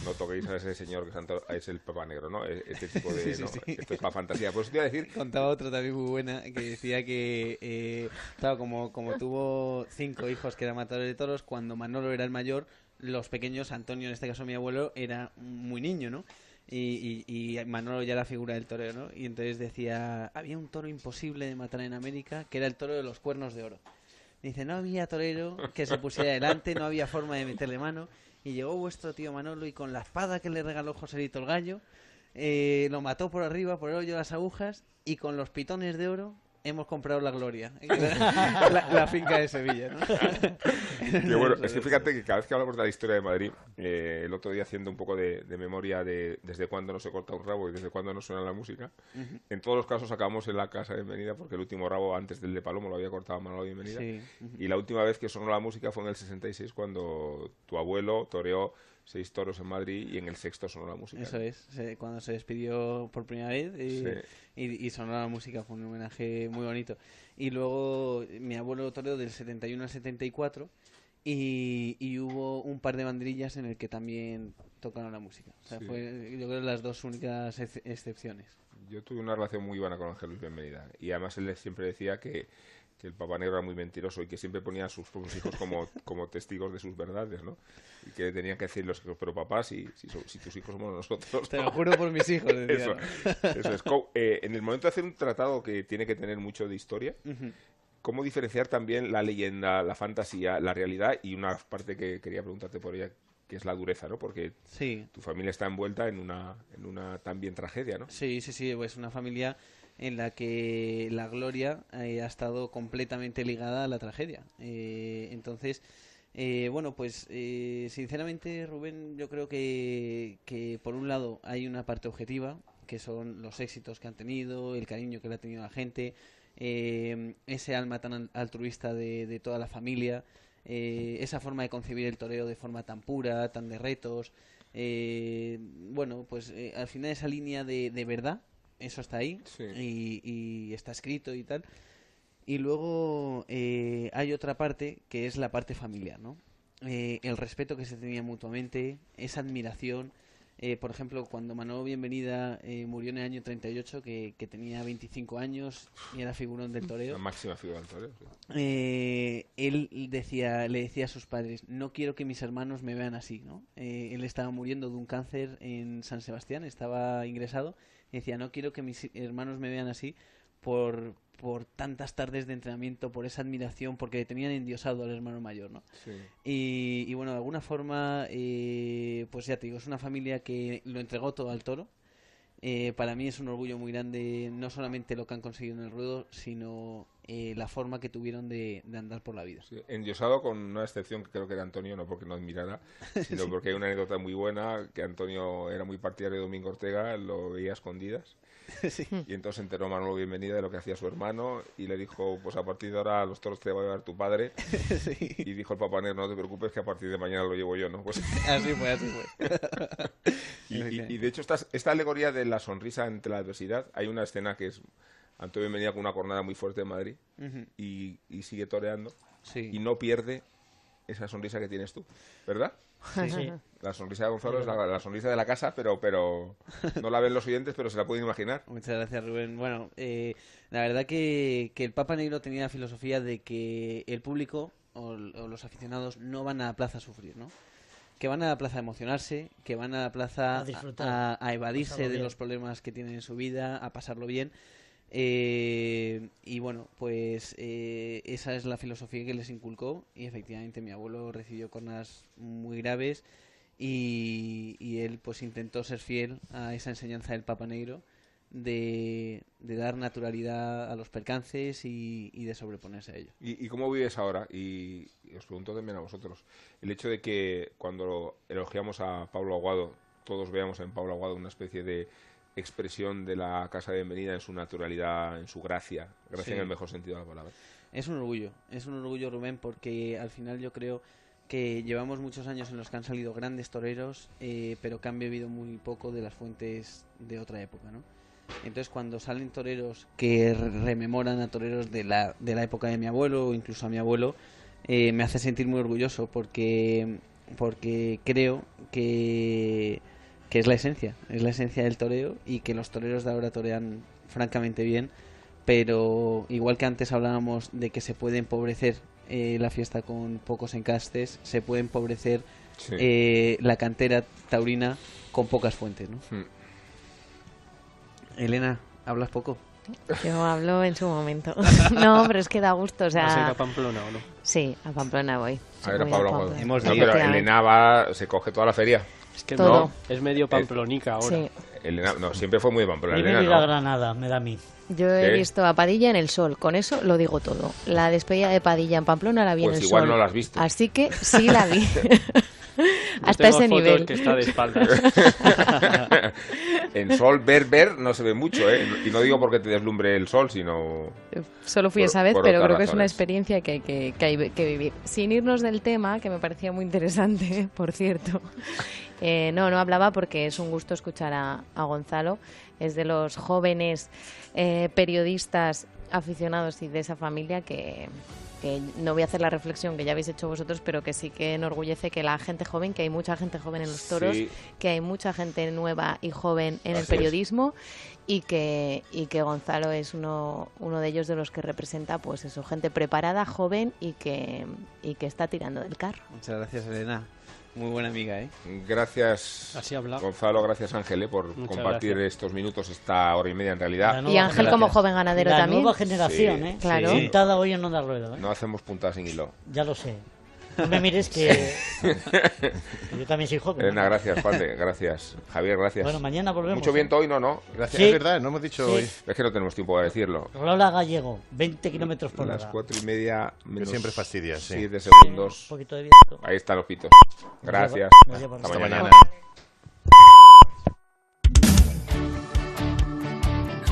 no toquéis a ese señor que santo- es el papa negro, ¿no? E- Este tipo de... Sí, sí, ¿no? sí. Esto es la fantasía. Pues te iba a decir... Contaba otra también muy buena que decía que, eh, claro, como, como tuvo cinco hijos que eran matadores de toros, cuando Manolo era el mayor, los pequeños, Antonio, en este caso mi abuelo, era muy niño, ¿no? Y, y, y Manolo ya era figura del toreo, ¿no? Y entonces decía, había un toro imposible de matar en América, que era el toro de los cuernos de oro. Dice, no había torero que se pusiera delante, no había forma de meterle mano. Y llegó vuestro tío Manolo y con la espada que le regaló Joselito el gallo, eh, lo mató por arriba, por el hoyo de las agujas, y con los pitones de oro hemos comprado la gloria. la, la finca de Sevilla, ¿no? Bueno, es que fíjate que cada vez que hablamos de la historia de Madrid, eh, el otro día haciendo un poco de, de memoria de desde cuándo no se corta un rabo y desde cuándo no suena la música, en todos los casos acabamos en la casa de Bienvenida porque el último rabo antes del de Palomo lo había cortado Manolo Bienvenida. Sí. Y la última vez que sonó la música fue en el 66 cuando tu abuelo toreó seis toros en Madrid y en el sexto sonó la música. Eso es, se- cuando se despidió por primera vez eh, y, y sonó la música, fue un homenaje muy bonito. Y luego mi abuelo toreó del 71 al 74 y, y hubo un par de banderillas en el que también tocaron la música. O sea, Sí. fue yo creo las dos únicas ex- excepciones. Yo tuve una relación muy buena con Ángel Luis Bienvenida y además él siempre decía que que el Papa Negro era muy mentiroso y que siempre ponía a sus propios hijos como, como testigos de sus verdades, ¿no? Y que tenían que decir los hijos, pero papá, si, si, so- si tus hijos somos nosotros. Te ¿no?". lo juro por mis hijos, Eso, eso es. Eh, en el momento de hacer un tratado que tiene que tener mucho de historia. ¿cómo diferenciar también la leyenda, la fantasía, la realidad? Y una parte que quería preguntarte por ella, que es la dureza, ¿no? Porque Sí. tu familia está envuelta en una, en una también tragedia, ¿no? Sí, sí, sí, pues una familia en la que la gloria eh, ha estado completamente ligada a la tragedia. Eh, entonces, eh, bueno, pues eh, sinceramente, Rubén, yo creo que, que por un lado hay una parte objetiva, que son los éxitos que han tenido, el cariño que le ha tenido la gente, eh, ese alma tan al- altruista de, de toda la familia, esa forma de concebir el toreo de forma tan pura, tan de retos. bueno, pues al final esa línea de, de verdad, eso está ahí y, y está escrito y tal. Y luego eh, hay otra parte que es la parte familiar, ¿no? Eh, el respeto que se tenía mutuamente, esa admiración. Eh, por ejemplo, cuando Manolo Bienvenida murió en el año 38, que, que tenía 25 años y era figurón del toreo, La máxima figura del toreo. sí. él decía, le decía a sus padres, no quiero que mis hermanos me vean así, ¿no? Él estaba muriendo de un cáncer en San Sebastián, estaba ingresado, y decía, no quiero que mis hermanos me vean así por, por tantas tardes de entrenamiento, por esa admiración, porque le tenían endiosado al hermano mayor, ¿no? Sí. Y, y bueno, de alguna forma, eh, pues ya te digo, es una familia que lo entregó todo al toro. Eh, para mí es un orgullo muy grande, no solamente lo que han conseguido en el ruedo, sino eh, la forma que tuvieron de, de andar por la vida. Sí, endiosado con una excepción que creo que era Antonio, no porque no admirara, sino Sí. porque hay una anécdota muy buena, que Antonio era muy partidario de Domingo Ortega, lo veía a escondidas. Y entonces enteró Manolo Bienvenida de lo que hacía su hermano y le dijo, pues a partir de ahora los toros te va a llevar tu padre. Y dijo el papá negro, no te preocupes que a partir de mañana lo llevo yo, ¿no? Pues... Así fue, así fue. y, y- y de hecho esta, esta alegoría de la sonrisa ante la adversidad, hay una escena que es Antonio Bienvenida con una jornada muy fuerte en Madrid y, y sigue toreando Sí. y no pierde esa sonrisa que tienes tú, ¿verdad? Sí, sí. La sonrisa de Gonzalo es la, la sonrisa de la casa, pero pero no la ven los oyentes, pero se la pueden imaginar. Muchas gracias, Rubén. Bueno, eh, la verdad que, que el Papa Negro tenía la filosofía de que el público o, los aficionados no van a la plaza a sufrir, ¿no? Que van a la plaza a emocionarse, que van a la plaza A disfrutar, a, a evadirse de los problemas que tienen en su vida, a pasarlo bien. Eh, y bueno, pues eh, esa es la filosofía que les inculcó y efectivamente mi abuelo recibió cornas muy graves y, y él pues intentó ser fiel a esa enseñanza del Papa Negro de, dar naturalidad a los percances y, de sobreponerse a ello. ¿Y, y cómo vives ahora? Y os pregunto también a vosotros. El hecho de que cuando elogiamos a Pablo Aguado, todos veamos en Pablo Aguado una especie de expresión de la Casa de Bienvenida en su naturalidad, en su gracia, gracia Sí. en el mejor sentido de la palabra. Es un orgullo, es un orgullo Rubén porque al final yo creo que llevamos muchos años en los que han salido grandes toreros, eh, pero que han bebido muy poco de las fuentes de otra época, ¿no? Entonces cuando salen toreros que re- rememoran a toreros de la, de la época de mi abuelo o incluso a mi abuelo, eh, me hace sentir muy orgulloso porque, porque creo que, que es la esencia, es la esencia del toreo y que los toreros de ahora torean francamente bien, pero igual que antes hablábamos de que se puede empobrecer eh, la fiesta con pocos encastes, se puede empobrecer Sí. eh, la cantera taurina con pocas fuentes, ¿no? Hmm. Elena, ¿hablas poco? Yo hablo en su momento. no, pero es que da gusto, o sea... ¿Vas a ir a Pamplona o no? Sí, a Pamplona voy. A ver, a Pablo Pamplona. Aguado. Hemos No, pero Elena va, se coge toda la feria. Es que Todo. no, es medio pamplonica ahora. Sí. Elena, no, siempre fue muy de Pamplona. Primero Elena, ¿no? Granada, me da a mí. Yo he ¿Qué? visto a Padilla en el sol, con eso lo digo todo. La despedida de Padilla en Pamplona la vi Pues en el igual sol. no la has visto. Así que sí la vi. Hasta ese fotos nivel. que está de espaldas. en sol, ver, ver, no se ve mucho, ¿eh? Y no digo porque te deslumbre el sol, sino... Solo fui Por- esa vez, pero creo que es una experiencia que hay que, que hay que vivir. Sin irnos del tema, que me parecía muy interesante, por cierto. Eh, no, no hablaba porque es un gusto escuchar a, a Gonzalo. Es de los jóvenes eh, periodistas aficionados y de esa familia que, que no voy a hacer la reflexión que ya habéis hecho vosotros, pero que sí que enorgullece que la gente joven, que hay mucha gente joven en los toros, Sí. que hay mucha gente nueva y joven en el es. periodismo y que, y que Gonzalo es uno, uno de ellos de los que representa pues eso, gente preparada, joven y que, y que está tirando del carro. Muchas gracias, Elena. Muy buena amiga, ¿eh? Gracias, Gonzalo, gracias Ángel, eh, por Muchas compartir gracias. estos minutos, esta hora y media en realidad. La Y Ángel como joven ganadero la también. nueva generación, Sí, ¿eh? Claro. sí. Puntada hoy en Onda Rueda, ¿eh? No hacemos puntas sin hilo. Ya lo sé. No me mires que... Yo también soy joven. Elena, gracias, Juan de- gracias. Javier, gracias. Bueno, mañana volvemos, Mucho ¿eh? viento hoy, no, no. Gracias, Sí. es verdad, no hemos dicho Sí. hoy. Es que no tenemos tiempo para decirlo. Rola Gallego, 20 kilómetros por Las hora. cuatro y media menos siempre fastidias, sí. siete segundos. Un poquito de viento. Ahí están los pitos. Nos Gracias. lleva- nos lleva Hasta hasta mañana. mañana.